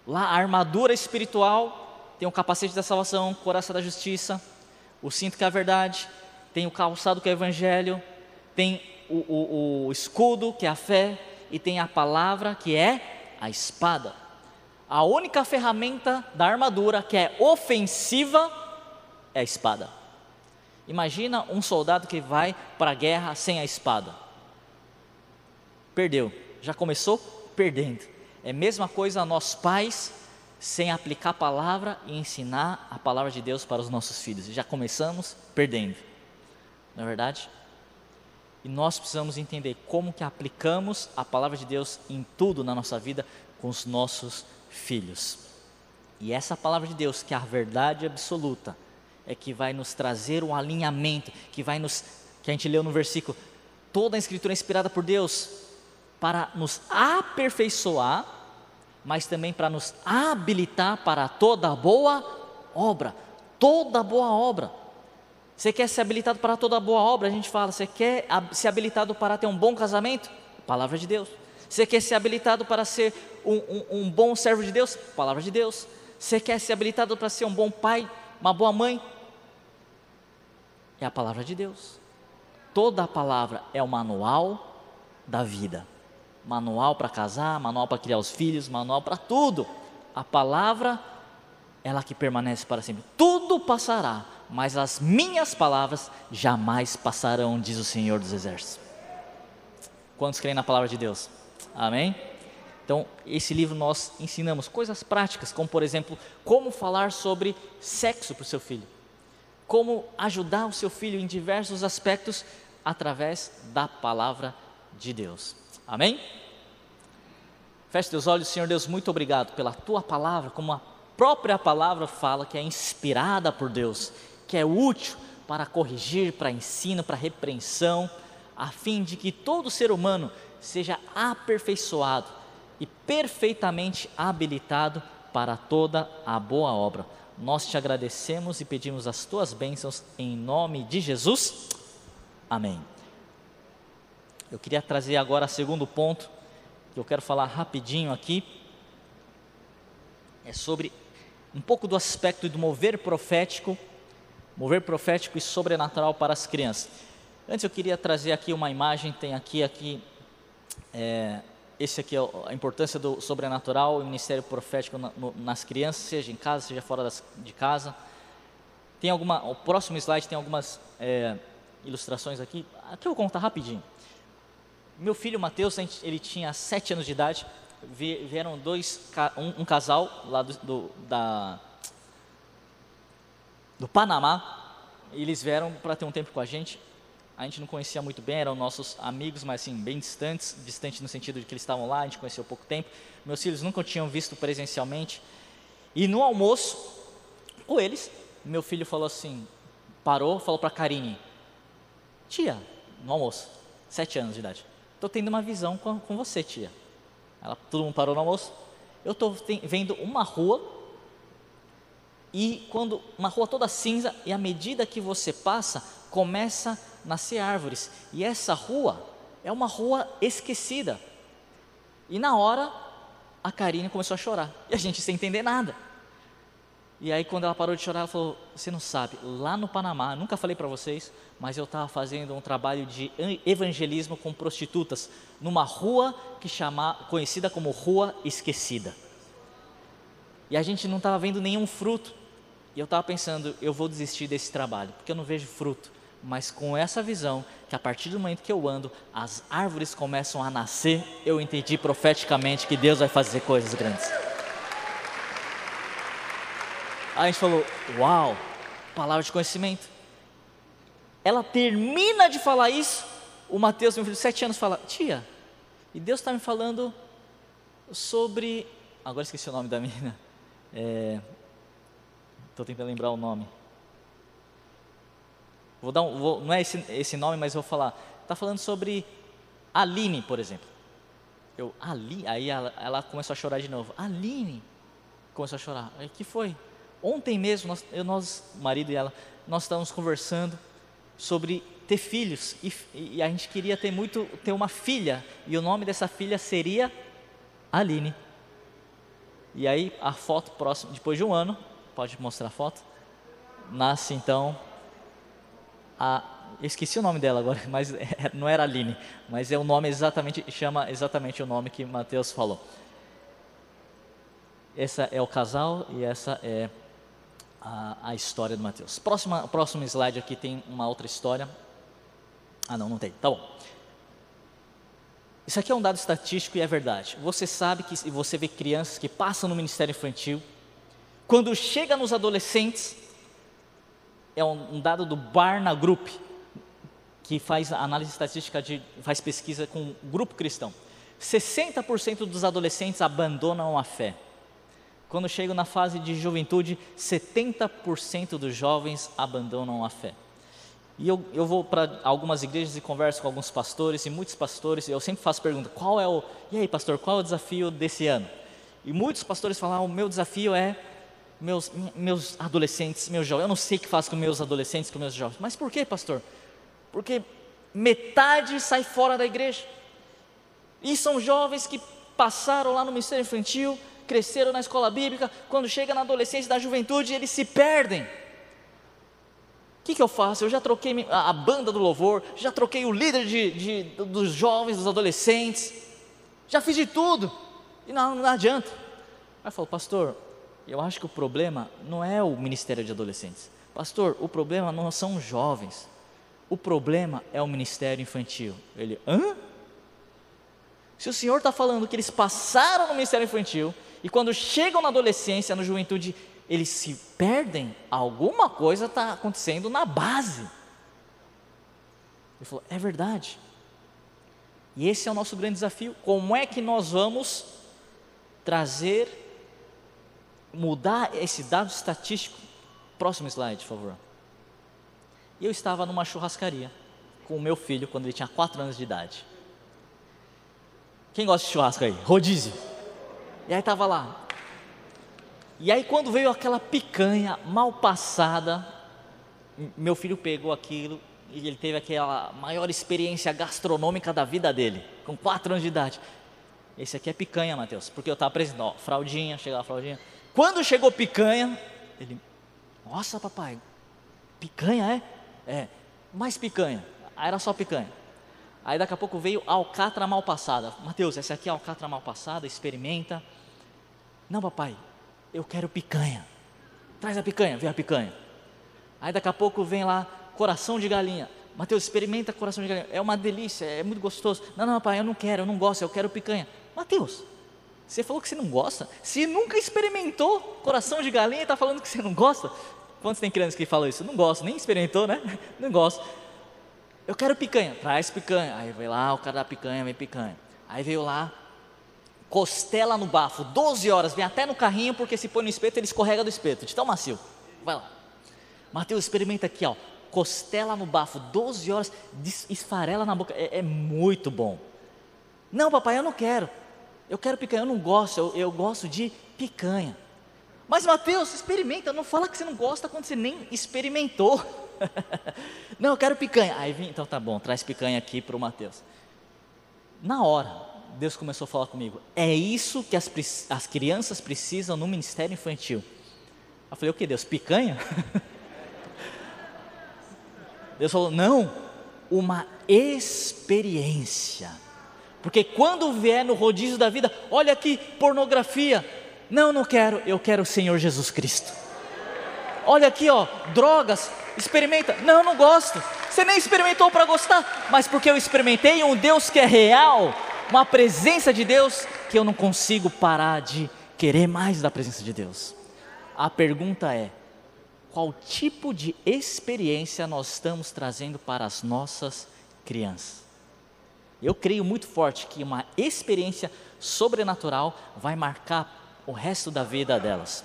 lá a armadura espiritual, tem o capacete da salvação, coração da justiça, o cinto que é a verdade, tem o calçado que é o evangelho, tem o, o, o escudo que é a fé e tem a palavra que é a espada. A única ferramenta da armadura que é ofensiva é a espada. Imagina um soldado que vai para a guerra sem a espada. Perdeu. Já começou perdendo. É a mesma coisa nós pais sem aplicar a palavra e ensinar a palavra de Deus para os nossos filhos. Já começamos perdendo. Não é verdade? E nós precisamos entender como que aplicamos a palavra de Deus em tudo na nossa vida com os nossos filhos. E essa palavra de Deus, que é a verdade absoluta, é que vai nos trazer um alinhamento, que vai nos, que a gente leu no versículo, toda a escritura é inspirada por Deus para nos aperfeiçoar, mas também para nos habilitar para toda boa obra, toda boa obra. Você quer ser habilitado para toda boa obra? A gente fala, você quer ser habilitado para ter um bom casamento? Palavra de Deus. Você quer ser habilitado para ser um, um, um bom servo de Deus? Palavra de Deus. Você quer ser habilitado para ser um bom pai, uma boa mãe? É a palavra de Deus. Toda a palavra é o manual da vida. Manual para casar, manual para criar os filhos, manual para tudo. A palavra, ela que permanece para sempre. Tudo passará, mas as minhas palavras jamais passarão, diz o Senhor dos Exércitos. Quantos creem na palavra de Deus? Amém? Então, esse livro nós ensinamos coisas práticas, como por exemplo, como falar sobre sexo para o seu filho, como ajudar o seu filho em diversos aspectos através da palavra de Deus. Amém? Feche teus olhos, Senhor Deus, muito obrigado pela tua palavra, como a própria palavra fala que é inspirada por Deus, que é útil para corrigir, para ensino, para repreensão, a fim de que todo ser humano seja aperfeiçoado e perfeitamente habilitado para toda a boa obra. Nós te agradecemos e pedimos as tuas bênçãos em nome de Jesus. Amém. Eu queria trazer agora o segundo ponto, que eu quero falar rapidinho aqui. É sobre um pouco do aspecto do mover profético, mover profético e sobrenatural para as crianças. Antes eu queria trazer aqui uma imagem, tem aqui, aqui é, esse aqui é a importância do sobrenatural e ministério profético na, no, nas crianças, seja em casa, seja fora das, de casa. Tem alguma, o próximo slide tem algumas é, ilustrações aqui. Aqui eu vou contar rapidinho. Meu filho Mateus, ele tinha sete anos de idade. Vieram dois, um, um casal lá do, do, da, do Panamá. Eles vieram para ter um tempo com a gente a gente não conhecia muito bem, eram nossos amigos, mas assim, bem distantes, distante no sentido de que eles estavam lá, a gente conheceu pouco tempo. Meus filhos nunca tinham visto presencialmente. E no almoço, com eles, meu filho falou assim, parou, falou para Karine, tia, no almoço, sete anos de idade, estou tendo uma visão com, com você, tia. Ela, todo mundo parou no almoço. Eu estou vendo uma rua e quando uma rua toda cinza e à medida que você passa começa nascer árvores. E essa rua é uma rua esquecida. E na hora, a Karine começou a chorar. E a gente sem entender nada. E aí, quando ela parou de chorar, ela falou: Você não sabe, lá no Panamá, nunca falei para vocês, mas eu estava fazendo um trabalho de evangelismo com prostitutas, numa rua que chama, conhecida como Rua Esquecida. E a gente não estava vendo nenhum fruto. E eu estava pensando: Eu vou desistir desse trabalho, porque eu não vejo fruto mas com essa visão, que a partir do momento que eu ando, as árvores começam a nascer, eu entendi profeticamente que Deus vai fazer coisas grandes. Aí a gente falou: Uau, palavra de conhecimento. Ela termina de falar isso, o Mateus, meu filho de sete anos, fala: Tia, e Deus está me falando sobre. Agora esqueci o nome da menina. Estou é, tentando lembrar o nome. Vou dar um, vou, não é esse, esse nome, mas vou falar. Está falando sobre Aline, por exemplo. Eu, Aline, aí ela, ela, começou a chorar de novo. Aline, começou a chorar. O que foi? Ontem mesmo, nós, eu, nós, marido e ela, nós estávamos conversando sobre ter filhos e, e, a gente queria ter muito, ter uma filha e o nome dessa filha seria Aline. E aí a foto próxima, depois de um ano, pode mostrar a foto, nasce então a esqueci o nome dela agora, mas é, não era Aline, mas é o nome exatamente, chama exatamente o nome que Mateus falou. Essa é o casal e essa é a, a história do Mateus. Próxima, próximo slide aqui tem uma outra história. Ah, não, não tem. Tá bom. Isso aqui é um dado estatístico e é verdade. Você sabe que você vê crianças que passam no ministério infantil, quando chega nos adolescentes, é um, dado do Barna Group, que faz análise estatística, de, faz pesquisa com grupo cristão. 60% dos adolescentes abandonam a fé. Quando chegam na fase de juventude, 70% dos jovens abandonam a fé. E eu, eu vou para algumas igrejas e converso com alguns pastores, e muitos pastores, eu sempre faço pergunta: qual é o. E aí, pastor, qual é o desafio desse ano? E muitos pastores falam: ah, o meu desafio é meus, meus adolescentes, meus jovens. Eu não sei o que faço com meus adolescentes, com meus jovens. Mas por que, pastor? Porque metade sai fora da igreja. E são jovens que passaram lá no ministério infantil, cresceram na escola bíblica, quando chega na adolescência, na juventude, eles se perdem. O que, que eu faço? Eu já troquei a, banda do louvor, já troquei o líder de, de, dos jovens, dos adolescentes, já fiz de tudo, e não, não adianta. Aí falou, pastor, eu acho que o problema não é o ministério de adolescentes. Pastor, o problema não são os jovens, o problema é o ministério infantil. Ele, hã? Se o Senhor está falando que eles passaram no ministério infantil, e quando chegam na adolescência, na juventude, eles se perdem, alguma coisa está acontecendo na base. Ele falou: é verdade. E esse é o nosso grande desafio. Como é que nós vamos trazer, mudar esse dado estatístico? Próximo slide, por favor. Eu estava numa churrascaria com o meu filho quando ele tinha 4 anos de idade. Quem gosta de churrasco aí? Rodízio. E aí estava lá. E aí quando veio aquela picanha mal passada, meu filho pegou aquilo e ele teve aquela maior experiência gastronômica da vida dele, com quatro anos de idade. Esse aqui é picanha, Mateus, porque eu estava apresentando, ó, fraldinha, chegava a fraldinha. Quando chegou picanha, ele, nossa papai, picanha é? É, mais picanha. Aí era só picanha. Aí daqui a pouco veio alcatra mal passada. Mateus, essa aqui é alcatra mal passada, experimenta. Não, papai, eu quero picanha. Traz a picanha, vem a picanha. Aí daqui a pouco vem lá coração de galinha. Mateus, experimenta coração de galinha. É uma delícia, é muito gostoso. Não, não, papai, eu não quero, eu não gosto, eu quero picanha. Mateus, você falou que você não gosta? Se nunca experimentou coração de galinha e está falando que você não gosta? Quantos tem crianças que falam isso? Não gosto, nem experimentou, né? Não gosto. Eu quero picanha, traz picanha. Aí veio lá, o cara da picanha, vem picanha. Aí veio lá, costela no bafo, 12 horas, vem até no carrinho, porque se põe no espeto, ele escorrega do espeto, de tão macio. Vai lá. Mateus, experimenta aqui, ó. Costela no bafo, 12 horas, esfarela na boca, é, é muito bom. Não, papai, eu não quero. Eu quero picanha, eu não gosto, eu, eu gosto de picanha. Mas Mateus, experimenta, não fala que você não gosta quando você nem experimentou. não, eu quero picanha. Aí vim, então tá bom, traz picanha aqui para o Mateus. Na hora, Deus começou a falar comigo: é isso que as, as crianças precisam no ministério infantil. Eu falei: o que, Deus? Picanha? Deus falou: não, uma experiência. Porque quando vier no rodízio da vida, olha aqui, pornografia. Não, não quero, eu quero o Senhor Jesus Cristo. Olha aqui, ó, drogas, experimenta. Não, não gosto. Você nem experimentou para gostar, mas porque eu experimentei um Deus que é real, uma presença de Deus que eu não consigo parar de querer mais da presença de Deus. A pergunta é: qual tipo de experiência nós estamos trazendo para as nossas crianças? Eu creio muito forte que uma experiência sobrenatural vai marcar o resto da vida delas.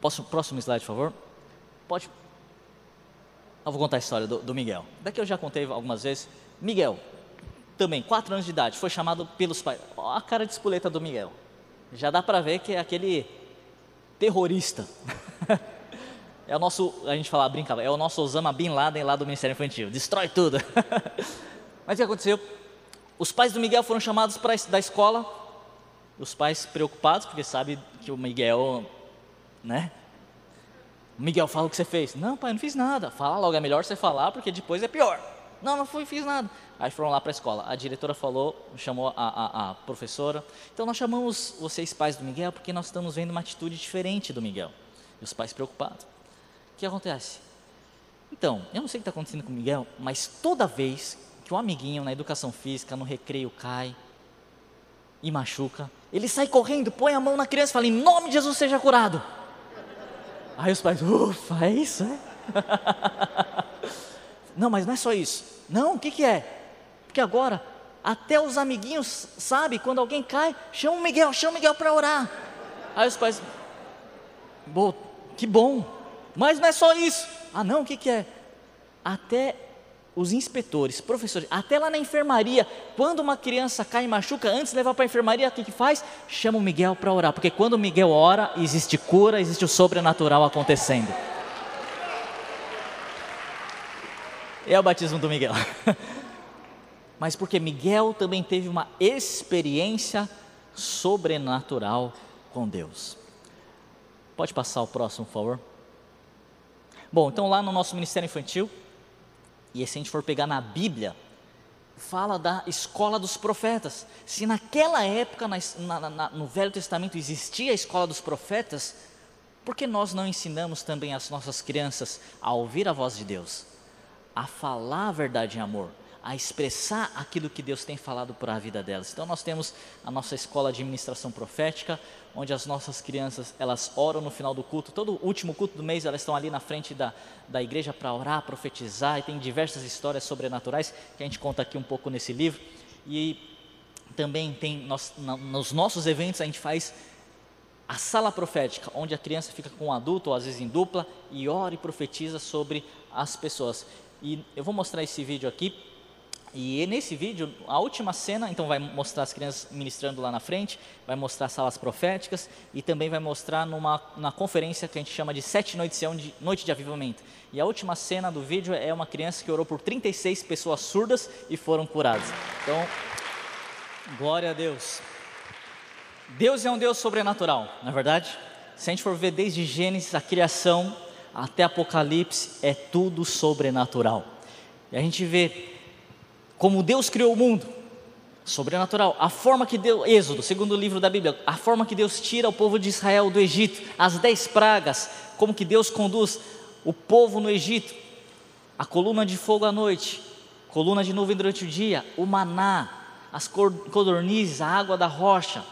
Posso, próximo slide, por favor? Pode eu vou contar a história do, do Miguel. Daqui eu já contei algumas vezes. Miguel, também, quatro anos de idade, foi chamado pelos pais. Olha a cara de espoleta do Miguel. Já dá para ver que é aquele terrorista. é o nosso, a gente fala, brincava, é o nosso Osama Bin Laden lá do Ministério Infantil. Destrói tudo. Mas o que aconteceu? Os pais do Miguel foram chamados para da escola. Os pais preocupados, porque sabe que o Miguel, né, Miguel, fala o que você fez. Não, pai, não fiz nada. Fala logo, é melhor você falar, porque depois é pior. Não, não fui, fiz nada. Aí foram lá para a escola. A diretora falou, chamou a, a, a, professora. Então nós chamamos vocês pais do Miguel porque nós estamos vendo uma atitude diferente do Miguel. E os pais preocupados. Que acontece? Então, eu não sei o que está acontecendo com o Miguel, mas toda vez que um amiguinho na educação física, no recreio, cai e machuca, ele sai correndo, põe a mão na criança e fala: Em nome de Jesus seja curado. Aí os pais, ufa, é isso, é? não, mas não é só isso. Não, o que, que é? Porque agora, até os amiguinhos, sabe, quando alguém cai, chama o Miguel, chama o Miguel para orar. Aí os pais, que bom, mas não é só isso. Ah, não, o que, que é? Até os inspetores, professores, até lá na enfermaria, quando uma criança cai e machuca, antes de levar para a enfermaria, o que, que faz? Chama o Miguel para orar, porque quando o Miguel ora, existe cura, existe o sobrenatural acontecendo. É o batismo do Miguel. Mas porque Miguel também teve uma experiência sobrenatural com Deus. Pode passar o próximo, por favor. Bom, então lá no nosso ministério infantil, e se a gente for pegar na Bíblia, fala da escola dos profetas. Se naquela época, na, na, no Velho Testamento, existia a escola dos profetas, por que nós não ensinamos também as nossas crianças a ouvir a voz de Deus, a falar a verdade em amor, a expressar aquilo que Deus tem falado para a vida delas. Então nós temos a nossa escola de administração profética, onde as nossas crianças elas oram no final do culto. Todo último culto do mês elas estão ali na frente da, da igreja para orar, profetizar. E tem diversas histórias sobrenaturais que a gente conta aqui um pouco nesse livro. E também tem nós, nos nossos eventos a gente faz a sala profética, onde a criança fica com um adulto, ou às vezes em dupla, e ora e profetiza sobre as pessoas. E eu vou mostrar esse vídeo aqui e nesse vídeo, a última cena, então vai mostrar as crianças ministrando lá na frente, vai mostrar salas proféticas e também vai mostrar numa, numa conferência que a gente chama de Sete Noites de Noite de Avivamento. E a última cena do vídeo é uma criança que orou por 36 pessoas surdas e foram curadas. Então, glória a Deus. Deus é um Deus sobrenatural, não é verdade? Se a gente for ver desde Gênesis, a criação, até Apocalipse, é tudo sobrenatural. E a gente vê como Deus criou o mundo, sobrenatural. A forma que Deus, Êxodo, segundo livro da Bíblia, a forma que Deus tira o povo de Israel do Egito, as dez pragas, como que Deus conduz o povo no Egito, a coluna de fogo à noite, coluna de nuvem durante o dia, o maná, as codornizes, a água da rocha,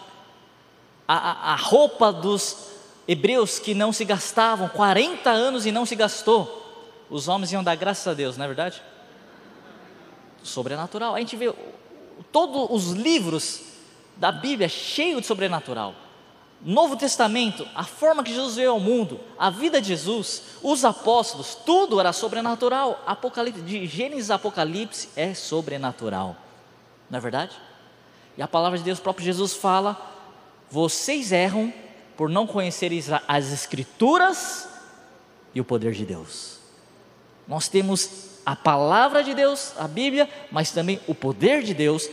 a, a, a roupa dos hebreus que não se gastavam, 40 anos e não se gastou. Os homens iam dar graças a Deus, não é verdade? Sobrenatural. A gente vê todos os livros da Bíblia cheio de sobrenatural. Novo Testamento, a forma que Jesus veio ao mundo, a vida de Jesus, os apóstolos, tudo era sobrenatural. Apocalipse, de Gênesis a Apocalipse é sobrenatural. Não é verdade? E a palavra de Deus, o próprio Jesus fala: vocês erram por não conhecerem as Escrituras e o poder de Deus. Nós temos a palavra de Deus, a Bíblia, mas também o poder de Deus.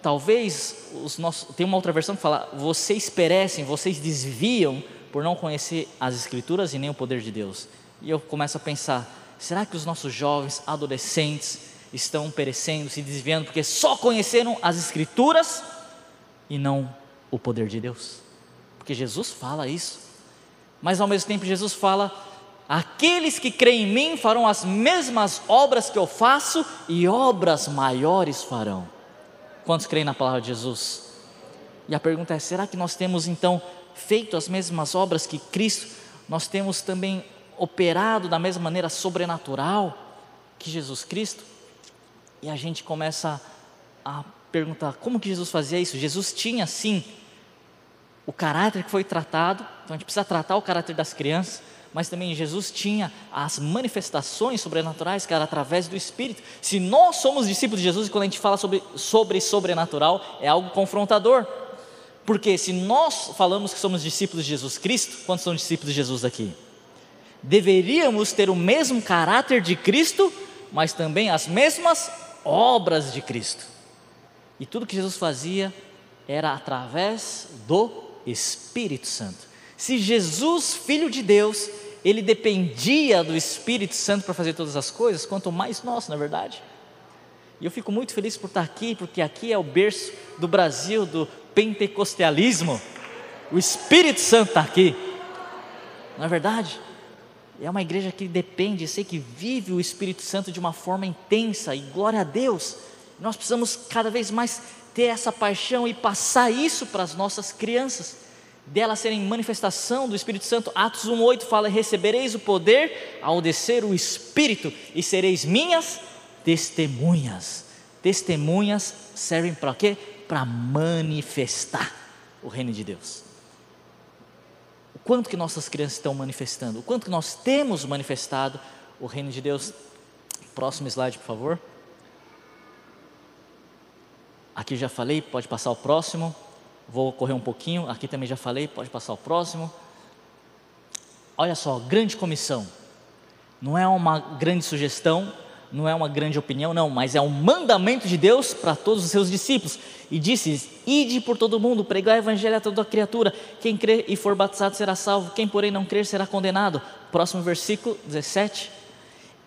Talvez os nossos, tem uma outra versão que fala: vocês perecem, vocês desviam por não conhecer as Escrituras e nem o poder de Deus. E eu começo a pensar: será que os nossos jovens, adolescentes, estão perecendo, se desviando porque só conheceram as Escrituras e não o poder de Deus? Porque Jesus fala isso, mas ao mesmo tempo Jesus fala Aqueles que creem em mim farão as mesmas obras que eu faço e obras maiores farão. Quantos creem na palavra de Jesus? E a pergunta é: será que nós temos então feito as mesmas obras que Cristo? Nós temos também operado da mesma maneira sobrenatural que Jesus Cristo? E a gente começa a perguntar: como que Jesus fazia isso? Jesus tinha sim o caráter que foi tratado, então a gente precisa tratar o caráter das crianças mas também Jesus tinha as manifestações sobrenaturais que era através do Espírito. Se nós somos discípulos de Jesus, quando a gente fala sobre, sobre sobrenatural, é algo confrontador. Porque se nós falamos que somos discípulos de Jesus Cristo, quantos são discípulos de Jesus aqui? Deveríamos ter o mesmo caráter de Cristo, mas também as mesmas obras de Cristo. E tudo que Jesus fazia era através do Espírito Santo. Se Jesus, filho de Deus, ele dependia do Espírito Santo para fazer todas as coisas, quanto mais nós, na é verdade. E eu fico muito feliz por estar aqui, porque aqui é o berço do Brasil, do pentecostalismo. O Espírito Santo está aqui, não é verdade? É uma igreja que depende, sei que vive o Espírito Santo de uma forma intensa, e glória a Deus. Nós precisamos cada vez mais ter essa paixão e passar isso para as nossas crianças dela serem manifestação do Espírito Santo. Atos 1:8 fala: "Recebereis o poder ao descer o Espírito e sereis minhas testemunhas". Testemunhas servem para quê? Para manifestar o reino de Deus. O quanto que nossas crianças estão manifestando, o quanto que nós temos manifestado o reino de Deus. Próximo slide, por favor. Aqui já falei, pode passar o próximo. Vou correr um pouquinho. Aqui também já falei, pode passar o próximo. Olha só, grande comissão. Não é uma grande sugestão, não é uma grande opinião, não, mas é um mandamento de Deus para todos os seus discípulos. E disse: Ide por todo mundo, pregar o evangelho a toda criatura. Quem crer e for batizado será salvo, quem, porém, não crer será condenado. Próximo versículo 17.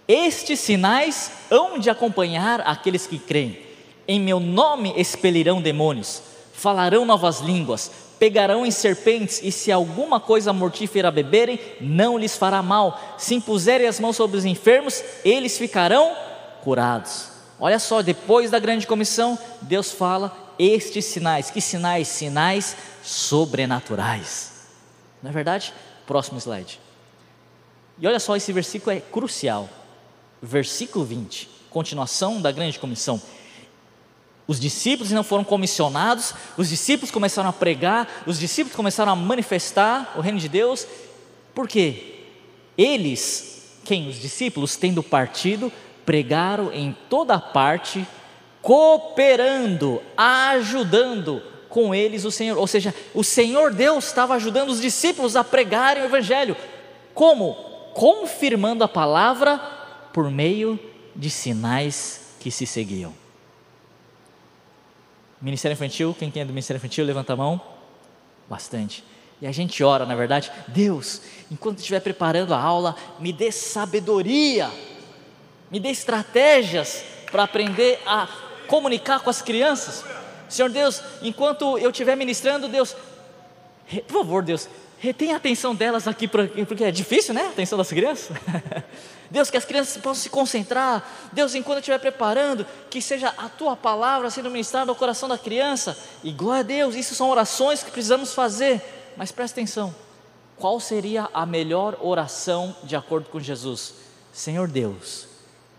Estes sinais hão de acompanhar aqueles que creem. Em meu nome expelirão demônios, falarão novas línguas, pegarão em serpentes, e se alguma coisa mortífera beberem, não lhes fará mal. Se impuserem as mãos sobre os enfermos, eles ficarão curados. Olha só, depois da grande comissão, Deus fala estes sinais. Que sinais? Sinais sobrenaturais. Não é verdade? Próximo slide. E olha só, esse versículo é crucial. Versículo 20, continuação da grande comissão. Os discípulos não foram comissionados, os discípulos começaram a pregar, os discípulos começaram a manifestar o reino de Deus, por quê? Eles, quem? Os discípulos, tendo partido, pregaram em toda parte, cooperando, ajudando com eles o Senhor. Ou seja, o Senhor Deus estava ajudando os discípulos a pregarem o Evangelho. Como? Confirmando a palavra por meio de sinais que se seguiam. Ministério Infantil, quem é do Ministério Infantil, levanta a mão. Bastante. E a gente ora, na verdade, Deus, enquanto estiver preparando a aula, me dê sabedoria, me dê estratégias para aprender a comunicar com as crianças. Senhor Deus, enquanto eu estiver ministrando, Deus, por favor, Deus, retém a atenção delas aqui, porque é difícil, né? A atenção das crianças. Deus, que as crianças possam se concentrar. Deus, enquanto eu estiver preparando, que seja a tua palavra sendo ministrada ao coração da criança. E glória a Deus, isso são orações que precisamos fazer. Mas presta atenção: qual seria a melhor oração de acordo com Jesus? Senhor Deus,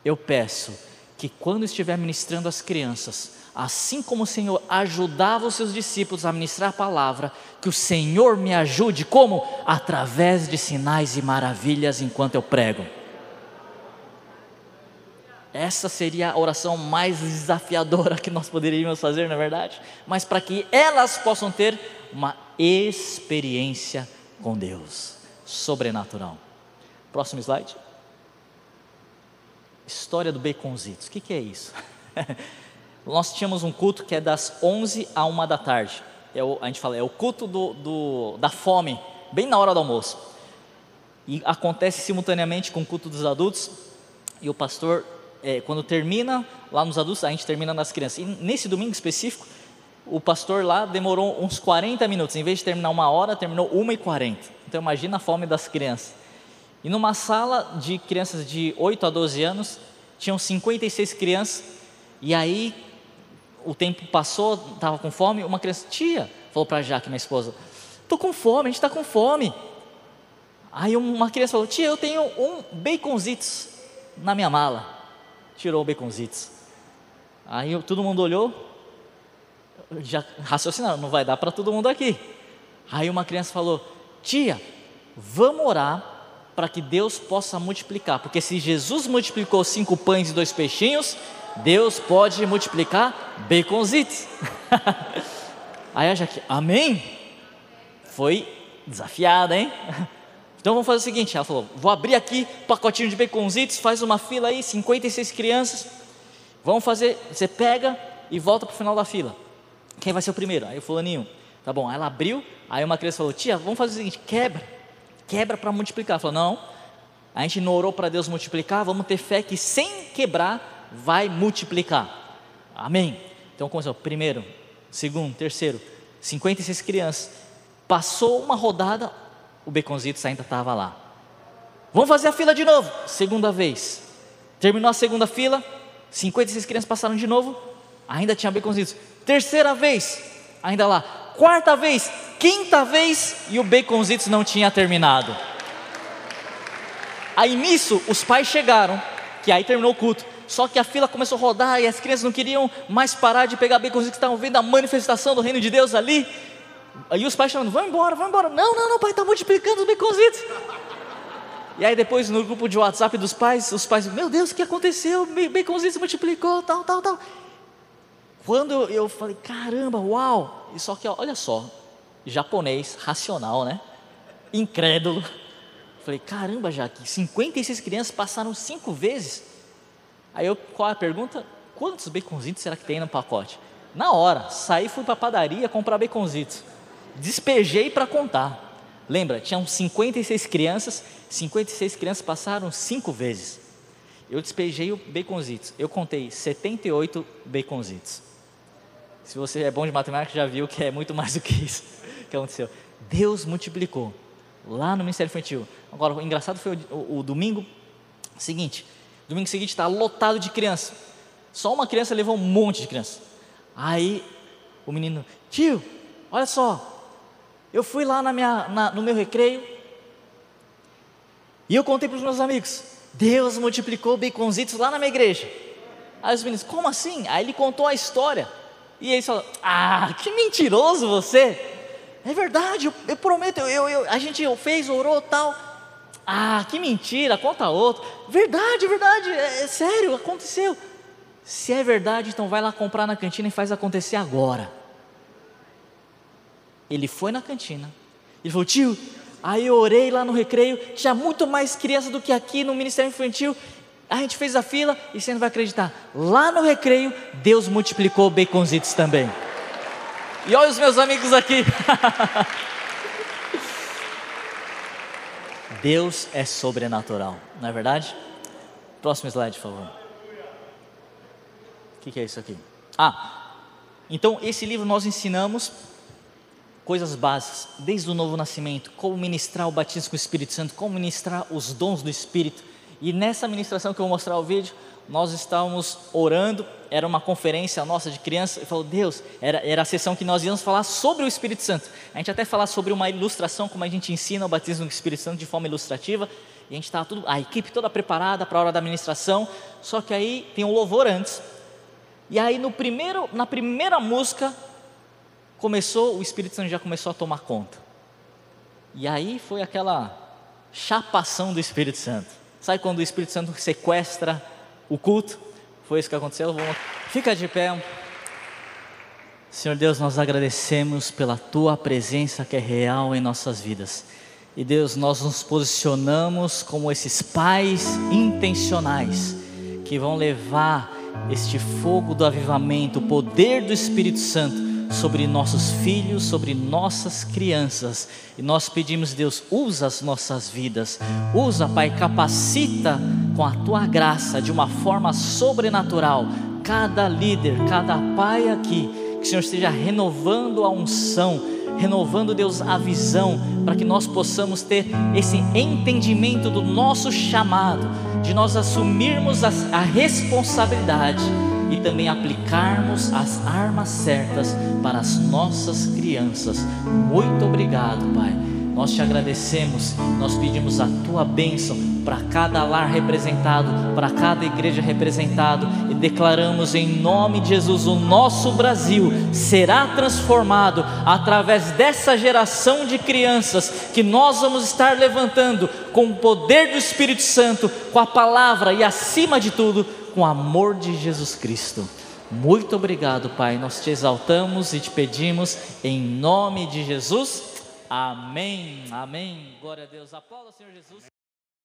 eu peço que quando estiver ministrando às crianças, assim como o Senhor ajudava os seus discípulos a ministrar a palavra, que o Senhor me ajude como? Através de sinais e maravilhas enquanto eu prego. Essa seria a oração mais desafiadora que nós poderíamos fazer, na é verdade? Mas para que elas possam ter uma experiência com Deus, sobrenatural. Próximo slide. História do baconzitos. O que, que é isso? nós tínhamos um culto que é das 11 a 1 da tarde. É o, a gente fala, é o culto do, do, da fome, bem na hora do almoço. E acontece simultaneamente com o culto dos adultos. E o pastor é, quando termina lá nos adultos, a gente termina nas crianças. E nesse domingo específico, o pastor lá demorou uns 40 minutos. Em vez de terminar uma hora, terminou uma e 40. Então imagina a fome das crianças. E numa sala de crianças de 8 a 12 anos, tinham 56 crianças. E aí o tempo passou, estava com fome. Uma criança, tia, falou para a Jaque, minha esposa, estou com fome, a gente está com fome. Aí uma criança falou, tia, eu tenho um baconzitos na minha mala tirou o baconzitos. Aí todo mundo olhou, já raciocinaram, não vai dar para todo mundo aqui. Aí uma criança falou: Tia, vamos orar para que Deus possa multiplicar, porque se Jesus multiplicou cinco pães e dois peixinhos, Deus pode multiplicar baconzitos. Aí a Jaque, amém? Foi desafiada, hein? Então vamos fazer o seguinte: ela falou, vou abrir aqui pacotinho de baconzitos, faz uma fila aí, 56 crianças. Vamos fazer, você pega e volta para o final da fila. Quem vai ser o primeiro? Aí o fulaninho. Tá bom, ela abriu, aí uma criança falou, tia, vamos fazer o seguinte, quebra, quebra para multiplicar. Ela falou, não, a gente não orou para Deus multiplicar, vamos ter fé que sem quebrar vai multiplicar. Amém? Então começou, primeiro, segundo, terceiro, 56 crianças. Passou uma rodada, o Beconzitos ainda estava lá. Vamos fazer a fila de novo. Segunda vez. Terminou a segunda fila, 56 crianças passaram de novo, ainda tinha Beconzitos. Terceira vez, ainda lá. Quarta vez, quinta vez e o baconzitos não tinha terminado. Aí nisso, os pais chegaram, que aí terminou o culto. Só que a fila começou a rodar e as crianças não queriam mais parar de pegar baconzitos que estavam vendo a manifestação do reino de Deus ali. Aí os pais chamando, vão embora, vão embora. Não, não, não, pai, está multiplicando os baconzitos. E aí depois no grupo de WhatsApp dos pais, os pais, meu Deus, o que aconteceu? Baconzitos multiplicou, tal, tal, tal. Quando eu, falei, caramba, uau. E só que, olha só, japonês, racional, né? Incrédulo. Falei, caramba, Jaque, 56 crianças passaram cinco vezes. Aí eu, qual é a pergunta? Quantos baconzitos será que tem no pacote? Na hora, saí, fui para a padaria comprar baconzitos. Despejei para contar. Lembra, tinham 56 crianças, 56 crianças passaram cinco vezes. Eu despejei o baconzitos. Eu contei 78 baconzitos. Se você é bom de matemática, já viu que é muito mais do que isso que aconteceu. Deus multiplicou lá no Ministério Infantil. Agora, o engraçado foi o, o, o domingo seguinte. Domingo seguinte está lotado de criança. Só uma criança levou um monte de criança. Aí o menino, tio, olha só, eu fui lá na minha, na, no meu recreio e eu contei para os meus amigos. Deus multiplicou baconzitos lá na minha igreja. Aí os meninos, como assim? Aí ele contou a história. E eles falaram, ah, que mentiroso você. É verdade, eu, eu prometo, eu, eu, a gente fez, orou tal. Ah, que mentira, conta outro. Verdade, verdade, é, é sério, aconteceu. Se é verdade, então vai lá comprar na cantina e faz acontecer agora. Ele foi na cantina. Ele falou, tio, aí eu orei lá no recreio, tinha muito mais criança do que aqui no Ministério Infantil. A gente fez a fila e você não vai acreditar. Lá no recreio, Deus multiplicou baconzitos também. E olha os meus amigos aqui. Deus é sobrenatural, não é verdade? Próximo slide, por favor. O que, que é isso aqui? Ah, então esse livro nós ensinamos coisas básicas, desde o novo nascimento, como ministrar o batismo com o Espírito Santo, como ministrar os dons do Espírito. E nessa ministração que eu vou mostrar o vídeo, nós estávamos orando, era uma conferência nossa de criança, e falou, Deus, era, era a sessão que nós íamos falar sobre o Espírito Santo. A gente até falar sobre uma ilustração, como a gente ensina o batismo do Espírito Santo de forma ilustrativa, e a gente estava tudo, a equipe toda preparada para a hora da ministração, só que aí tem um louvor antes. E aí no primeiro, na primeira música, começou, o Espírito Santo já começou a tomar conta. E aí foi aquela chapação do Espírito Santo. Sabe quando o Espírito Santo sequestra o culto. Foi isso que aconteceu. Fica de pé. Senhor Deus, nós agradecemos pela tua presença que é real em nossas vidas. E Deus, nós nos posicionamos como esses pais intencionais que vão levar este fogo do avivamento, o poder do Espírito Santo sobre nossos filhos, sobre nossas crianças. E nós pedimos, Deus, usa as nossas vidas, usa, Pai, capacita com a tua graça de uma forma sobrenatural cada líder, cada pai aqui, que o Senhor esteja renovando a unção, renovando, Deus, a visão, para que nós possamos ter esse entendimento do nosso chamado, de nós assumirmos a, a responsabilidade e também aplicarmos as armas certas para as nossas crianças. Muito obrigado, Pai. Nós te agradecemos, nós pedimos a tua bênção para cada lar representado, para cada igreja representado e declaramos em nome de Jesus o nosso Brasil será transformado através dessa geração de crianças que nós vamos estar levantando com o poder do Espírito Santo, com a palavra e acima de tudo com o amor de Jesus Cristo. Muito obrigado, Pai. Nós te exaltamos e te pedimos em nome de Jesus. Amém. Amém. Glória a Deus. Aplauda, Senhor Jesus.